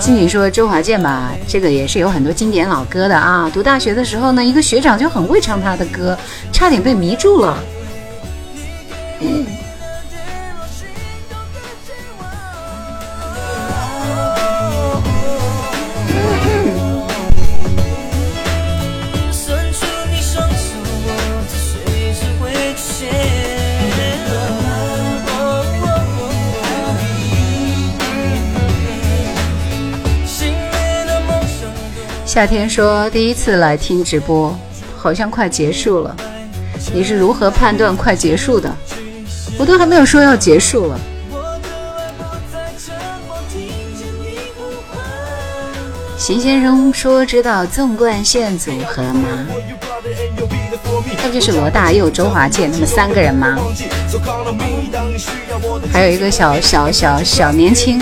静静说周华健吧，这个也是有很多经典老歌的啊。读大学的时候呢，一个学长就很会唱他的歌，差点被迷住了。夏天说第一次来听直播，好像快结束了。你是如何判断快结束的？我都还没有说要结束了。邢先生说知道纵贯线组合吗？那不就是罗大佑、周华健他们三个人吗？还有一个小小小小年轻，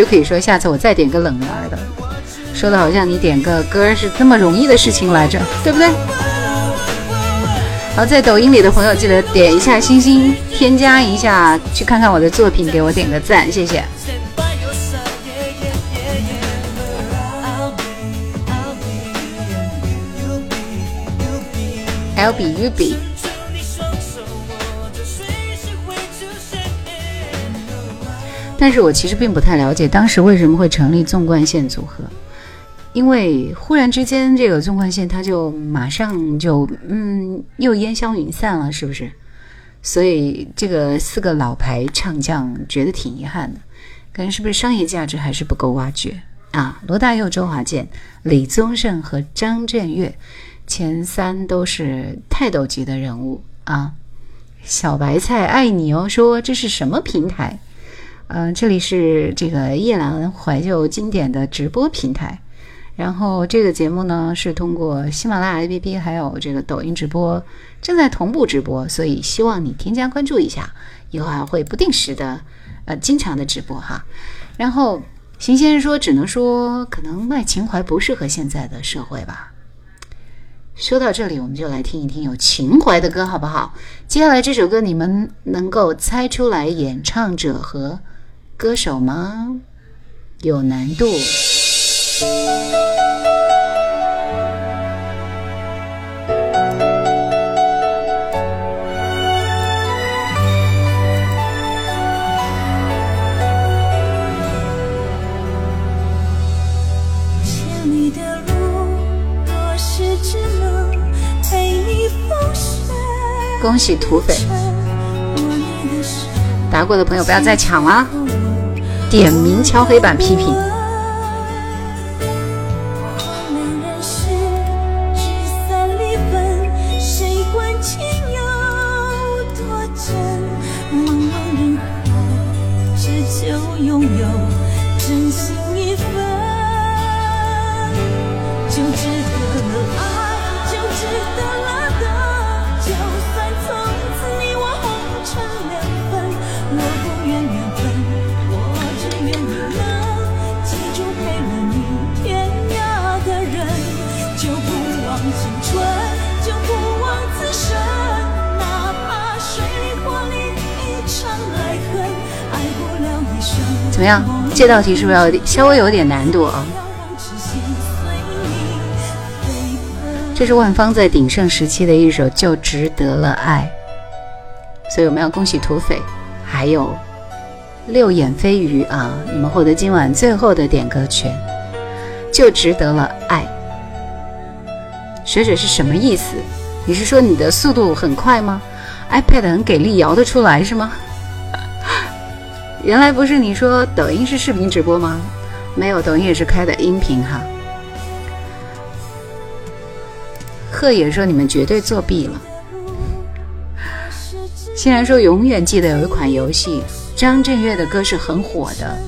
也可以说下次我再点个冷门的，说的好像你点个歌是这么容易的事情来着，对不对？好，在抖音里的朋友记得点一下星星，添加一下，去看看我的作品，给我点个赞，谢谢。stand by your side, 但是我其实并不太了解当时为什么会成立纵贯线组合，因为忽然之间这个纵贯线它就马上就嗯又烟消云散了，是不是？所以这个四个老牌唱将觉得挺遗憾的，可能是不是商业价值还是不够挖掘啊？罗大佑、周华健、李宗盛和张震岳，前三都是泰斗级的人物啊。小白菜爱你哦，说这是什么平台？嗯、这里是这个夜兰怀旧经典的直播平台。然后这个节目呢是通过喜马拉雅 APP 还有这个抖音直播正在同步直播，所以希望你添加关注一下，以后还会不定时的呃经常的直播哈。然后邢先生说，只能说可能卖情怀不适合现在的社会吧。说到这里，我们就来听一听有情怀的歌，好不好？接下来这首歌，你们能够猜出来演唱者和歌手吗？有难度。恭喜土匪，打过的朋友不要再抢了。点名敲黑板批评。怎么样？这道题是不是要稍微有点难度啊？这是万芳在鼎盛时期的一首《就值得了爱》，所以我们要恭喜土匪，还有六眼飞鱼啊！你们获得今晚最后的点歌权，《就值得了爱》。水水是什么意思？你是说你的速度很快吗？iPad 很给力，摇得出来是吗？原来不是你说抖音是视频直播吗？没有，抖音也是开的音频哈。贺野说你们绝对作弊了。欣然说永远记得有一款游戏，张震岳的歌是很火的。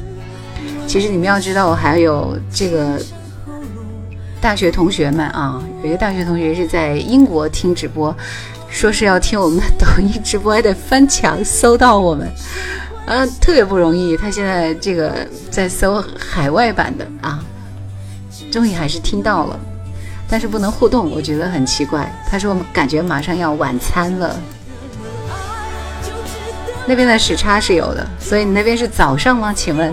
其实你们要知道，我还有这个大学同学们啊，有一个大学同学是在英国听直播，说是要听我们的抖音直播，还得翻墙搜到我们。啊，特别不容易。他现在这个在搜海外版的啊，终于还是听到了，但是不能互动，我觉得很奇怪。他说感觉马上要晚餐了，那边的时差是有的，所以你那边是早上吗？请问？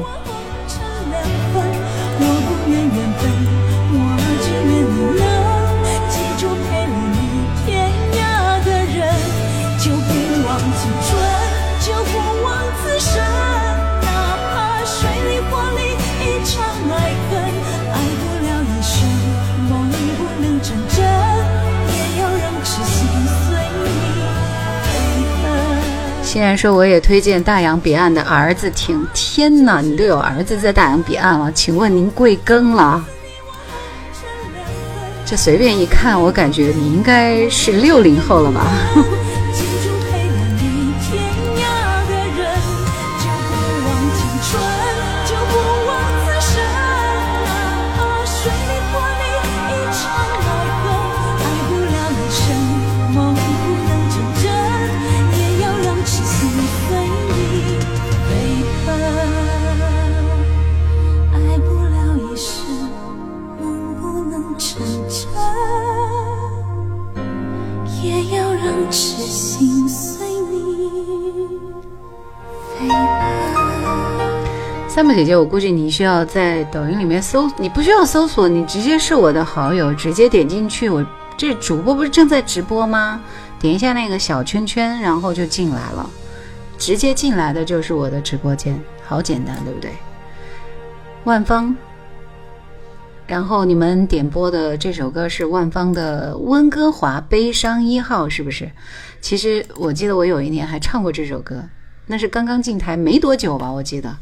欣然说：“我也推荐大洋彼岸的儿子听。”天哪，你都有儿子在大洋彼岸了？请问您贵庚了？这随便一看，我感觉你应该是六零后了吧？姐姐，我估计你需要在抖音里面搜，你不需要搜索，你直接是我的好友，直接点进去。我这主播不是正在直播吗？点一下那个小圈圈，然后就进来了，直接进来的就是我的直播间，好简单，对不对？万芳，然后你们点播的这首歌是万芳的《温哥华悲伤一号》，是不是？其实我记得我有一年还唱过这首歌，那是刚刚进台没多久吧，我记得。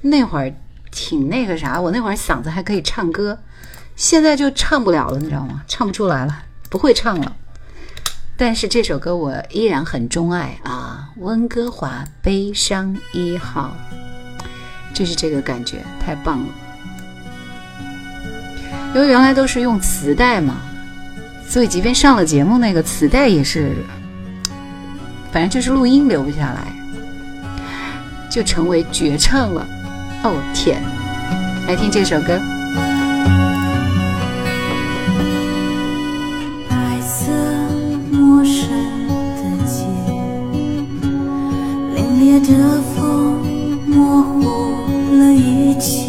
那会儿挺那个啥，我那会儿嗓子还可以唱歌，现在就唱不了了，你知道吗？唱不出来了，不会唱了。但是这首歌我依然很钟爱啊，《温哥华悲伤一号》，就是这个感觉，太棒了。因为原来都是用磁带嘛，所以即便上了节目，那个磁带也是，反正就是录音留不下来，就成为绝唱了。哦天，来听这首歌。白色陌生的街，凛冽的风模糊了一切。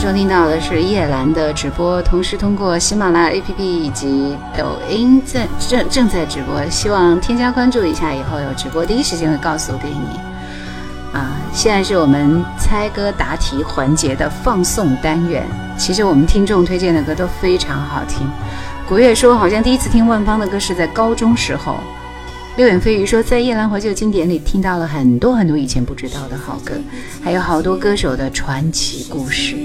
收听到的是叶兰的直播，同时通过喜马拉雅 APP 以及抖音在正正在直播，希望添加关注一下，以后有直播第一时间会告诉给你。啊，现在是我们猜歌答题环节的放送单元。其实我们听众推荐的歌都非常好听。古月说，好像第一次听万芳的歌是在高中时候。六眼飞鱼说，在夜兰怀旧经典里听到了很多很多以前不知道的好歌，还有好多歌手的传奇故事。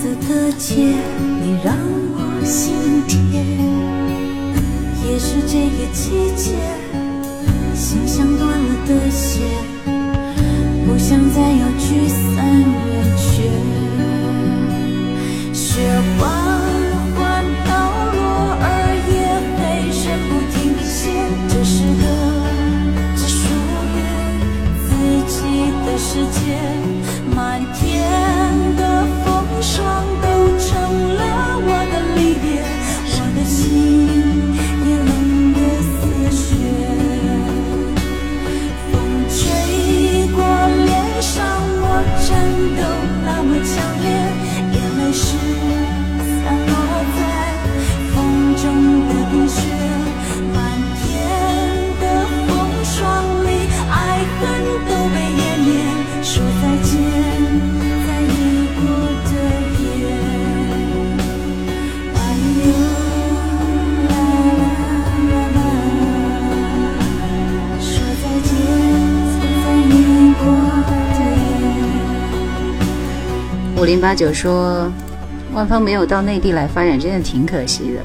色的街，你让我心甜。也是这个季节，心像断了的线，不想再要聚散远去。雪缓缓飘落，而夜黑深不停歇。这是个只属于自己的世界，风零八九说，万芳没有到内地来发展，真的挺可惜的。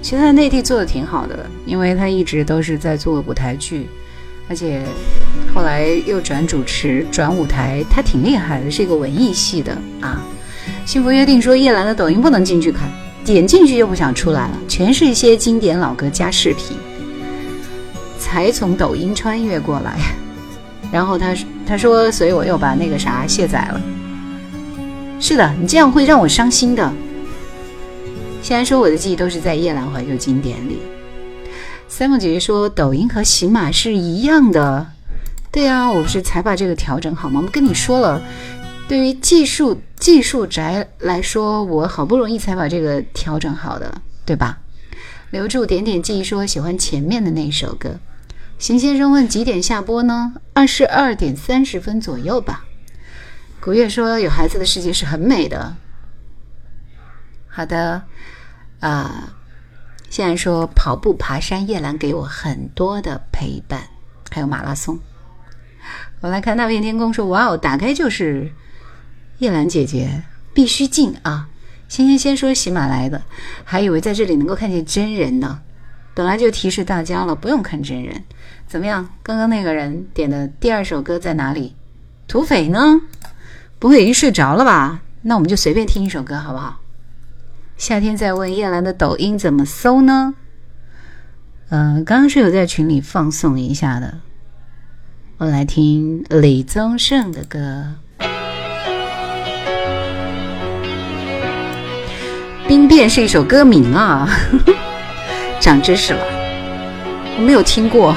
其实他在内地做的挺好的，因为他一直都是在做舞台剧，而且后来又转主持、转舞台，他挺厉害的，是一个文艺系的啊。幸福约定说，叶兰的抖音不能进去看，点进去就不想出来了，全是一些经典老歌加视频，才从抖音穿越过来。然后他他说，所以我又把那个啥卸载了。是的，你这样会让我伤心的。现在说我的记忆都是在夜阑怀旧经典里。三凤姐姐说，抖音和喜马是一样的。对啊，我不是才把这个调整好吗？我跟你说了，对于技术技术宅来说，我好不容易才把这个调整好的，对吧？留住点点记忆说喜欢前面的那首歌。邢先生问几点下播呢？二十二点三十分左右吧。古月说有孩子的世界是很美的。好的，啊、现在说跑步、爬山，叶兰给我很多的陪伴，还有马拉松。我来看那片天空，说哇哦，打开就是叶兰姐姐，必须进啊！先先先说喜马来的，还以为在这里能够看见真人呢。本来就提示大家了，不用看真人。怎么样？刚刚那个人点的第二首歌在哪里？土匪呢？不会已经睡着了吧？那我们就随便听一首歌好不好？夏天在问叶兰的抖音怎么搜呢？嗯、刚刚是有在群里放送一下的。我来听李宗盛的歌。兵变是一首歌名啊，长知识了，我没有听过。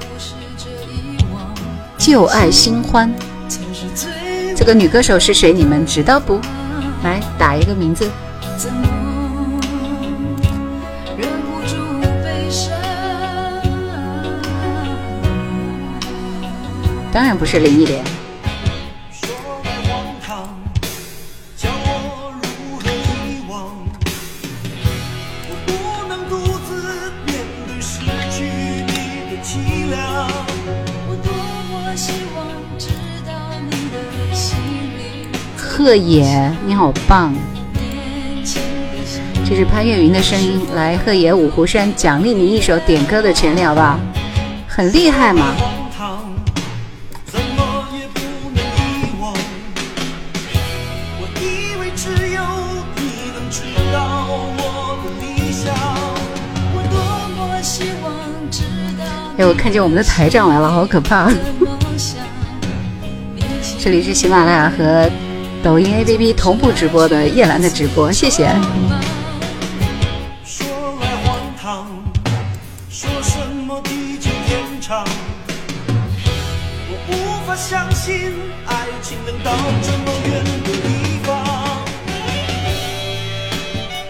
旧爱新欢》，这个女歌手是谁？你们知道不？来打一个名字。当然不是林忆莲。贺野，你好棒！这是潘越云的声音。来，贺野五湖山奖励你一首点歌的权利，好不好？很厉害嘛！哎，我看见我们的台长来了，好可怕！这里是喜马拉雅和抖音 APP 同步直播的叶兰的直播，谢谢。说来荒唐，说什么地久天长。我无法相信爱情能到这么远的地方。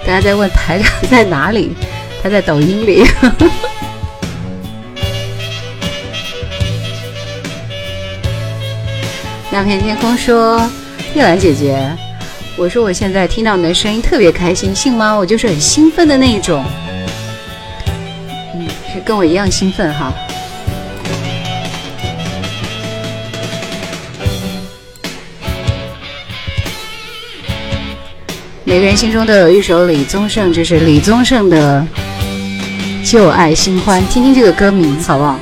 大家在问台长在哪里？他在抖音里。那片天空说：“叶兰姐姐，我说我现在听到你的声音特别开心，信吗？我就是很兴奋的那一种。嗯，是跟我一样兴奋哈。每个人心中都有一首李宗盛，这是李宗盛的《旧爱新欢》，听听这个歌名好不好？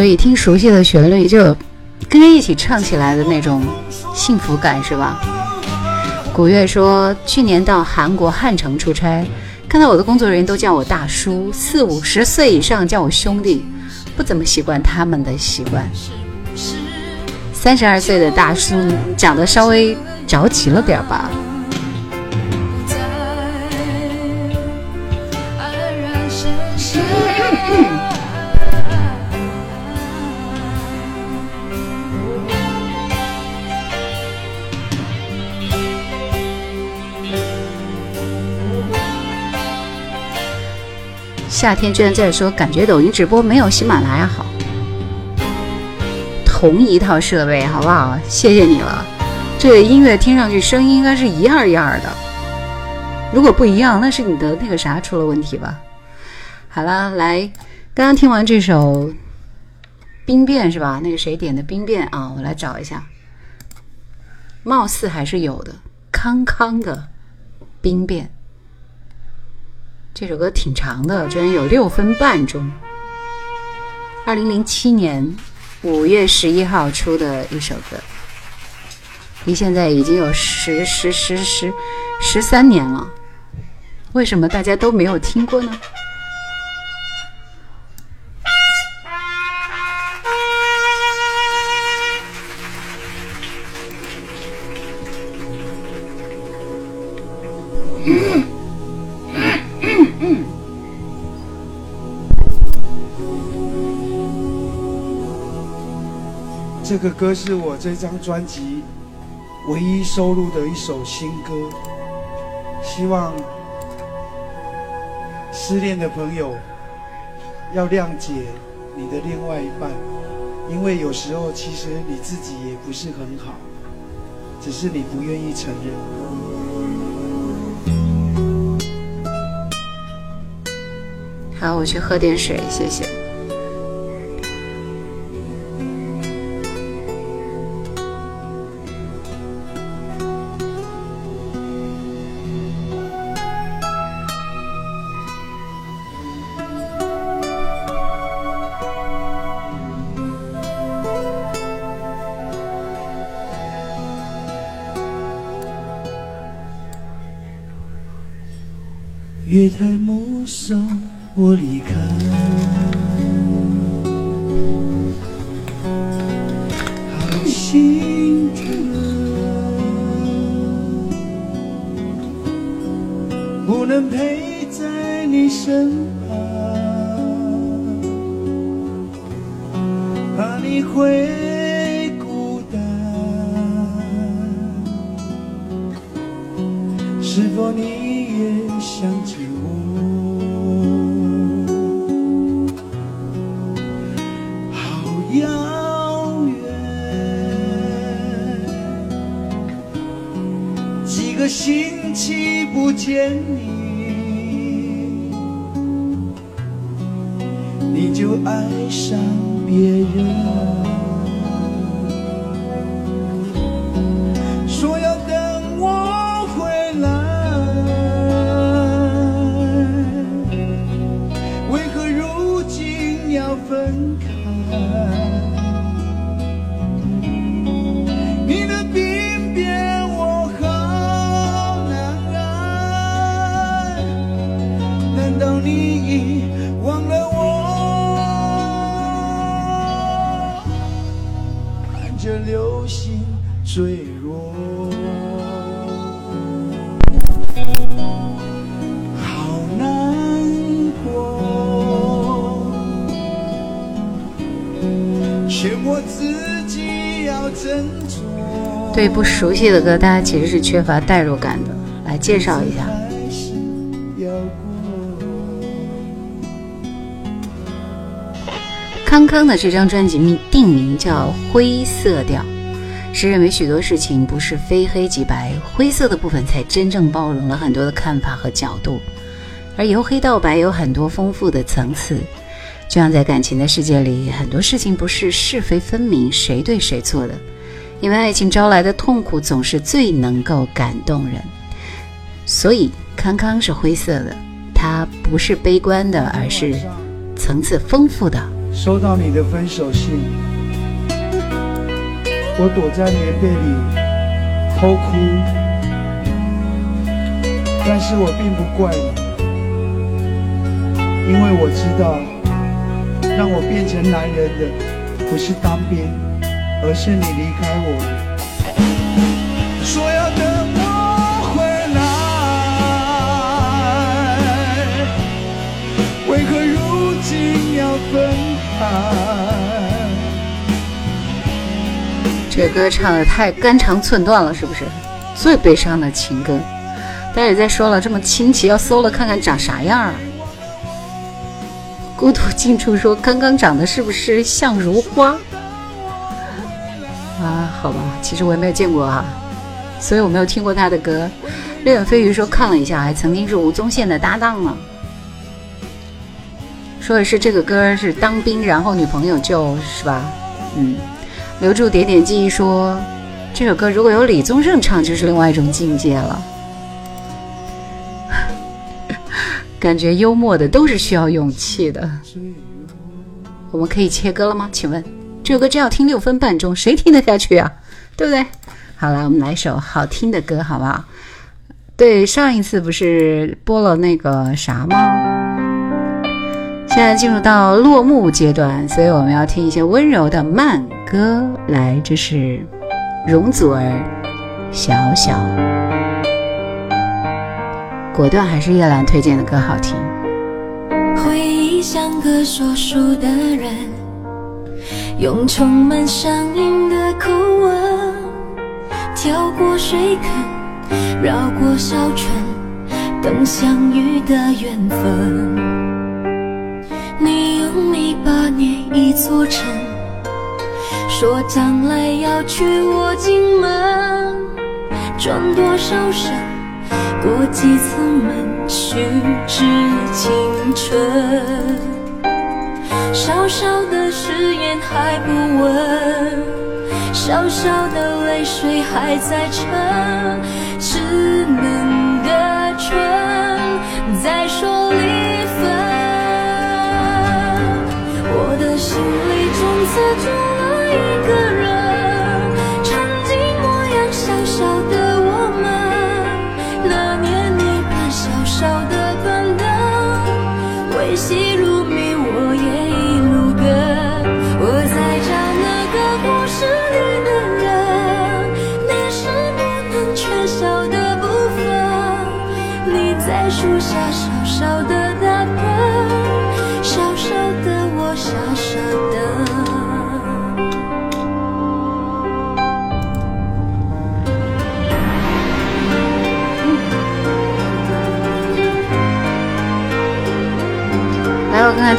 所以听熟悉的旋律就跟着一起唱起来的那种幸福感是吧？古月说，去年到韩国汉城出差，看到我的工作人员都叫我大叔，四五十岁以上叫我兄弟，不怎么习惯他们的习惯。三十二岁的大叔长得稍微着急了点吧？夏天居然在说，感觉抖音直播没有喜马拉雅好。同一套设备，好不好？谢谢你了。这音乐听上去声音应该是一样一样的，如果不一样，那是你的那个啥出了问题吧？好了，来，刚刚听完这首《兵变》是吧？那个谁点的《兵变》啊？我来找一下，貌似还是有的，康康的《兵变》。这首歌挺长的，居然有六分半钟。二零零七年五月十一号出的一首歌，离现在已经有十十十十十三年了。为什么大家都没有听过呢？这个歌是我这张专辑唯一收录的一首新歌，希望失恋的朋友要谅解你的另外一半，因为有时候其实你自己也不是很好，只是你不愿意承认。好，我去喝点水，谢谢。我离流星坠落，对不熟悉的歌，大家其实是缺乏代入感的。来介绍一下，康康的这张专辑名定名叫《灰色调》，是认为许多事情不是非黑即白，灰色的部分才真正包容了很多的看法和角度，而由黑到白有很多丰富的层次。就像在感情的世界里，很多事情不是是非分明、谁对谁错的，因为爱情招来的痛苦总是最能够感动人。所以康康是灰色的，它不是悲观的，而是层次丰富的。收到你的分手信，我躲在棉被里偷哭，但是我并不怪你，因为我知道，让我变成男人的不是当兵，而是你离开我。说要等我回来，为何如今要分？这歌唱的太肝肠寸断了，是不是？最悲伤的情歌。大家也在说了，这么清奇，要搜了看看长啥样啊？孤独近处说，刚刚长得是不是像如花？啊，好吧，其实我也没有见过啊，所以我没有听过他的歌。略远飞鱼说看了一下，还曾经是吴宗宪的搭档呢。说的是这个歌是当兵，然后女朋友就，是吧？嗯。留住点点记忆说，这首歌如果有李宗盛唱，就是另外一种境界了。感觉幽默的都是需要勇气的。我们可以切歌了吗？请问这首歌真要听六分半钟，谁听得下去啊？对不对？好了，我们来一首好听的歌，好不好？对，上一次不是播了那个啥吗？现在进入到落幕阶段，所以我们要听一些温柔的慢歌。来，这是容祖儿《小小》。果断还是叶兰推荐的歌好听。回忆像个说书的人，用充满乡音的口吻，跳过水坑，绕过小村，等相遇的缘分。你用泥巴捏一座城，说将来要娶我进门，转多少身，过几层门，虚掷青春。小小的誓言还不稳，小小的泪水还在沉，稚嫩的唇在说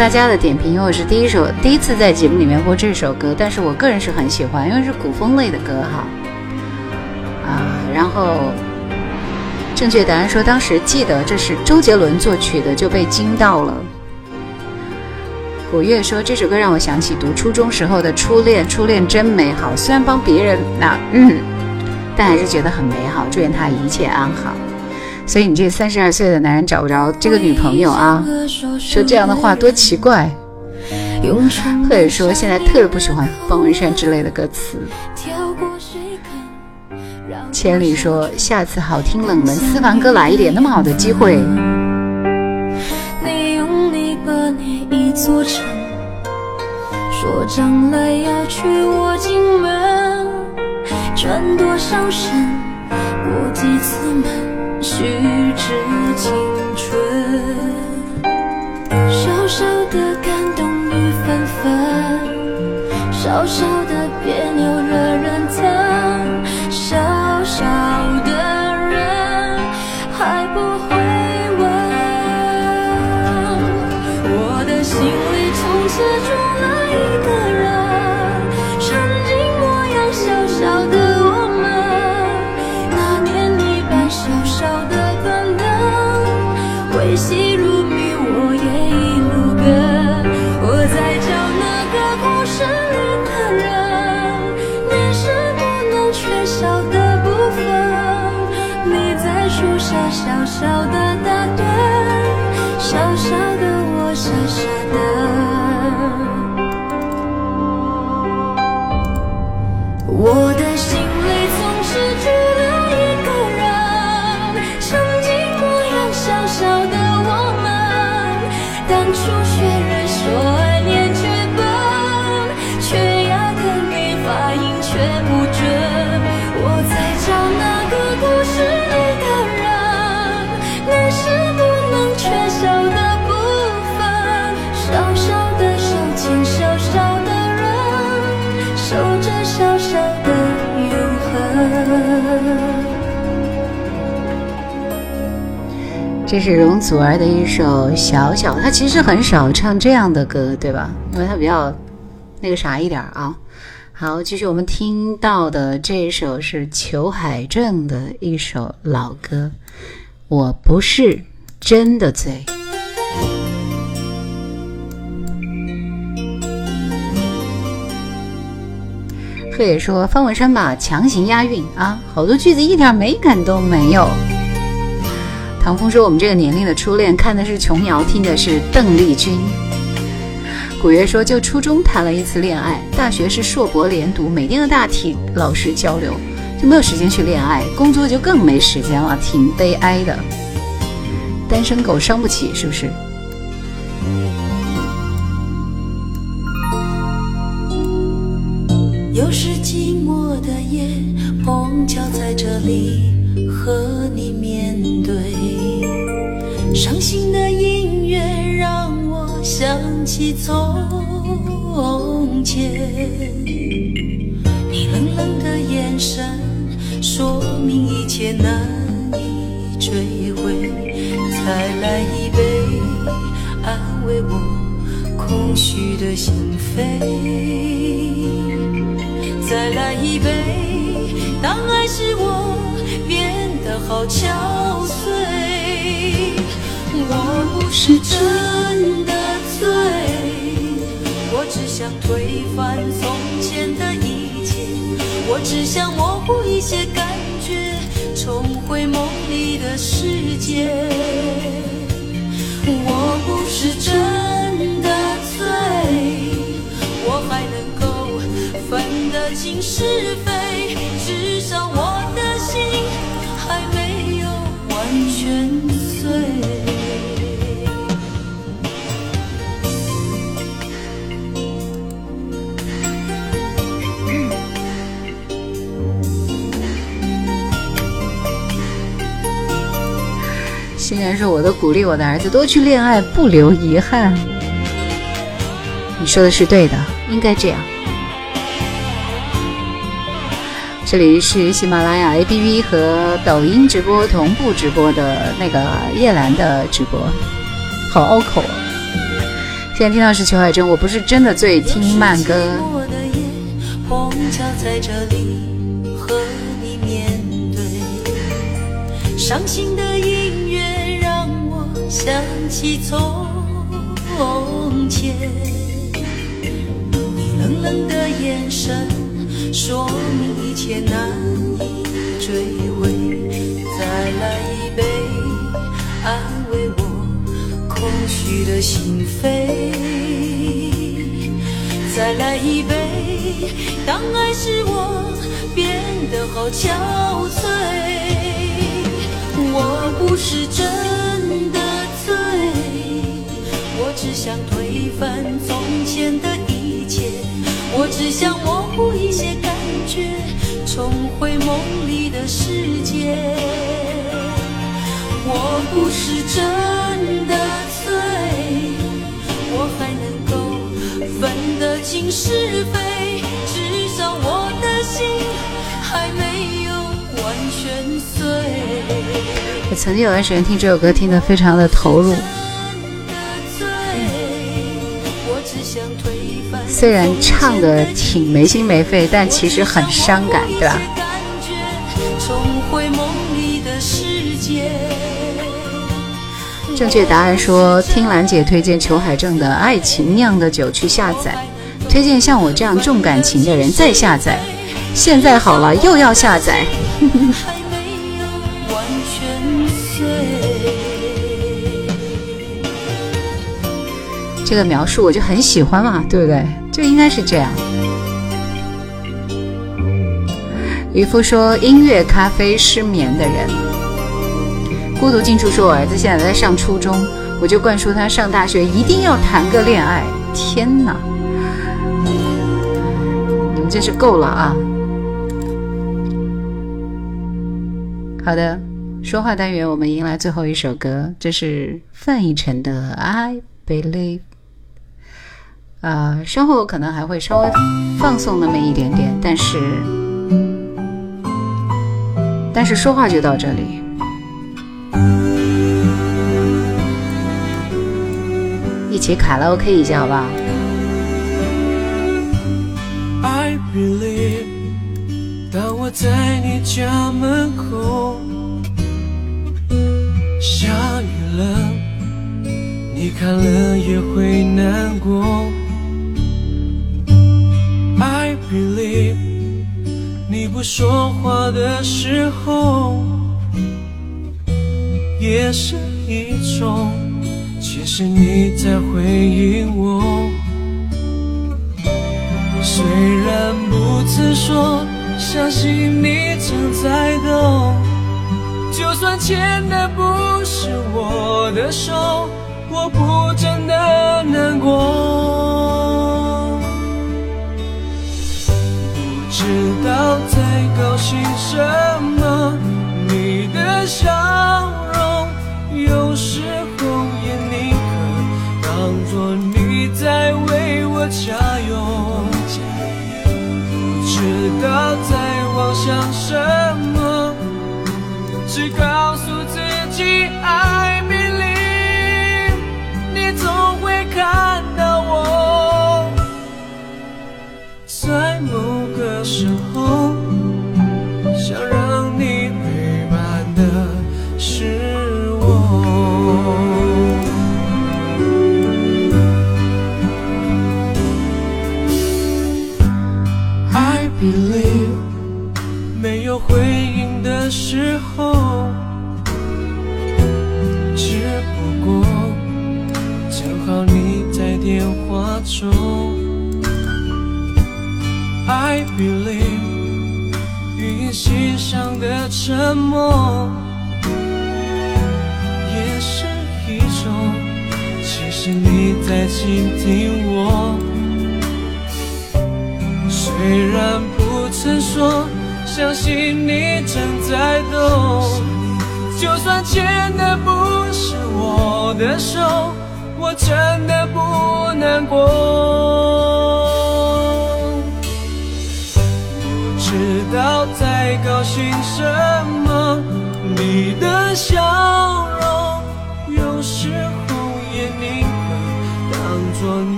大家的点评，因为我是第一首第一次在节目里面播这首歌，但是我个人是很喜欢，因为是古风类的歌哈。啊，然后正确答案说，当时记得这是周杰伦作曲的，就被惊到了。古月说这首歌让我想起读初中时候的初恋，初恋真美好。虽然帮别人那嗯，但还是觉得很美好。祝愿他一切安好。所以你这三十二岁的男人找不着这个女朋友啊？说这样的话多奇怪。或者说现在特别不喜欢方文山之类的歌词。千里说下次好听冷门私房歌来一点，那么好的机会。你用泥巴捏一座城，说将来要娶我进门，转多少身，过几次门。虚掷青春，小小的感动与纷纷，小小的别扭这是容祖儿的一首《小小》，她其实很少唱这样的歌，对吧？因为她比较那个啥一点啊。好，继续我们听到的这一首是裘海正的一首老歌。我不是真的醉。贺野说方文山吧，强行押韵啊，好多句子一点美感都没有。唐风说我们这个年龄的初恋，看的是琼瑶，听的是邓丽君。古月说就初中谈了一次恋爱，大学是硕博连读，每天和大体老师交流。就没有时间去恋爱，工作就更没时间了，挺悲哀的。单身狗伤不起，是不是？又是寂寞的夜，碰巧在这里和你。伤心的音乐让我想起从前，你冷冷的眼神。说明一切难以追回，再来一杯安慰我空虚的心扉，再来一杯，当爱使我变得好憔悴。我不是真的醉，我只想推翻从前的一切，我只想模糊一些感觉。重回梦里的世界，我不是真的醉，我还能够分得清是非，至少我的心竟然是我都鼓励我的儿子多去恋爱，不留遗憾。你说的是对的，应该这样。这里是喜马拉雅 APP 和抖音直播同步直播的那个叶兰的直播，好拗口啊！现在听到是裘海正，我不是真的最，听慢歌。想起从前，你冷冷的眼神说明一切难以追回，再来一杯安慰我空虚的心扉。再来一杯，当爱使我变得好憔悴。我不是真想推翻从前的一切，我只想模糊一些感觉，重回梦里的世界。我不是真的醉，我还能够分得清是非，至少我的心还没有完全碎。我曾经有段时间听这首歌，听得非常的投入。虽然唱的挺没心没肺，但其实很伤感，对吧？正确答案说，听兰姐推荐裘海正的《爱情酿的酒》去下载，推荐像我这样重感情的人再下载。现在好了，又要下载。这个描述我就很喜欢嘛，对不对？就应该是这样。渔夫说：“音乐、咖啡、失眠的人。”孤独进出说：“我儿子现在在上初中，我就灌输他上大学一定要谈个恋爱。”天哪，你们真是够了啊！好的，说话单元我们迎来最后一首歌，这是范逸臣的《I Believe》。呃，稍后可能还会稍微放松那么一点点，但是，但是说话就到这里。一起卡拉 OK 一下好不好？I believe，当我在你家门口，下雨了，你看了也会难过。believe，你不说话的时候，也是一种，其实你在回应我。虽然不曾说，相信你正在懂。就算牵的不是我的手，我不真的难过。知道在高兴什么，你的笑容有时候也宁可当作你在为我加油。知道在妄想什么，只告诉自己爱某。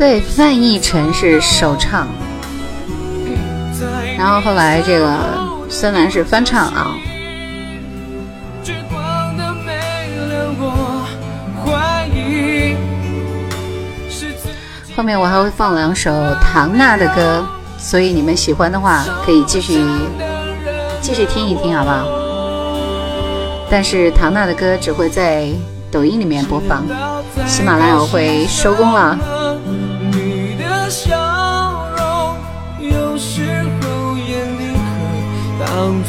对，范逸臣是首唱，然后后来这个孙楠是翻唱啊。后面我还会放两首唐娜的歌，所以你们喜欢的话可以继续继续听一听，好不好？但是唐娜的歌只会在抖音里面播放，喜马拉雅会收工了。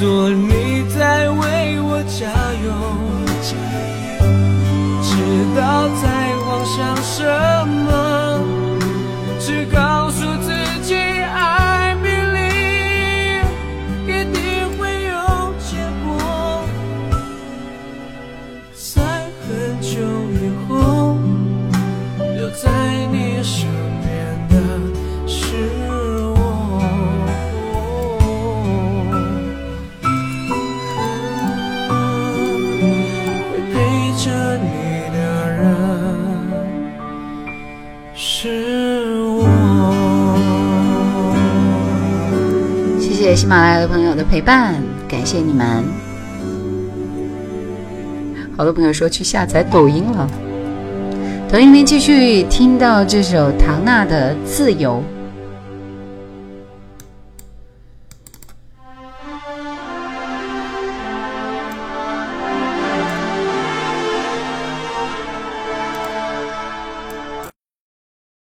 说你在为我加油，知道在妄想什么，喜马拉雅的朋友的陪伴，感谢你们。好多朋友说去下载抖音了，抖音里面继续听到这首唐娜的《自由》。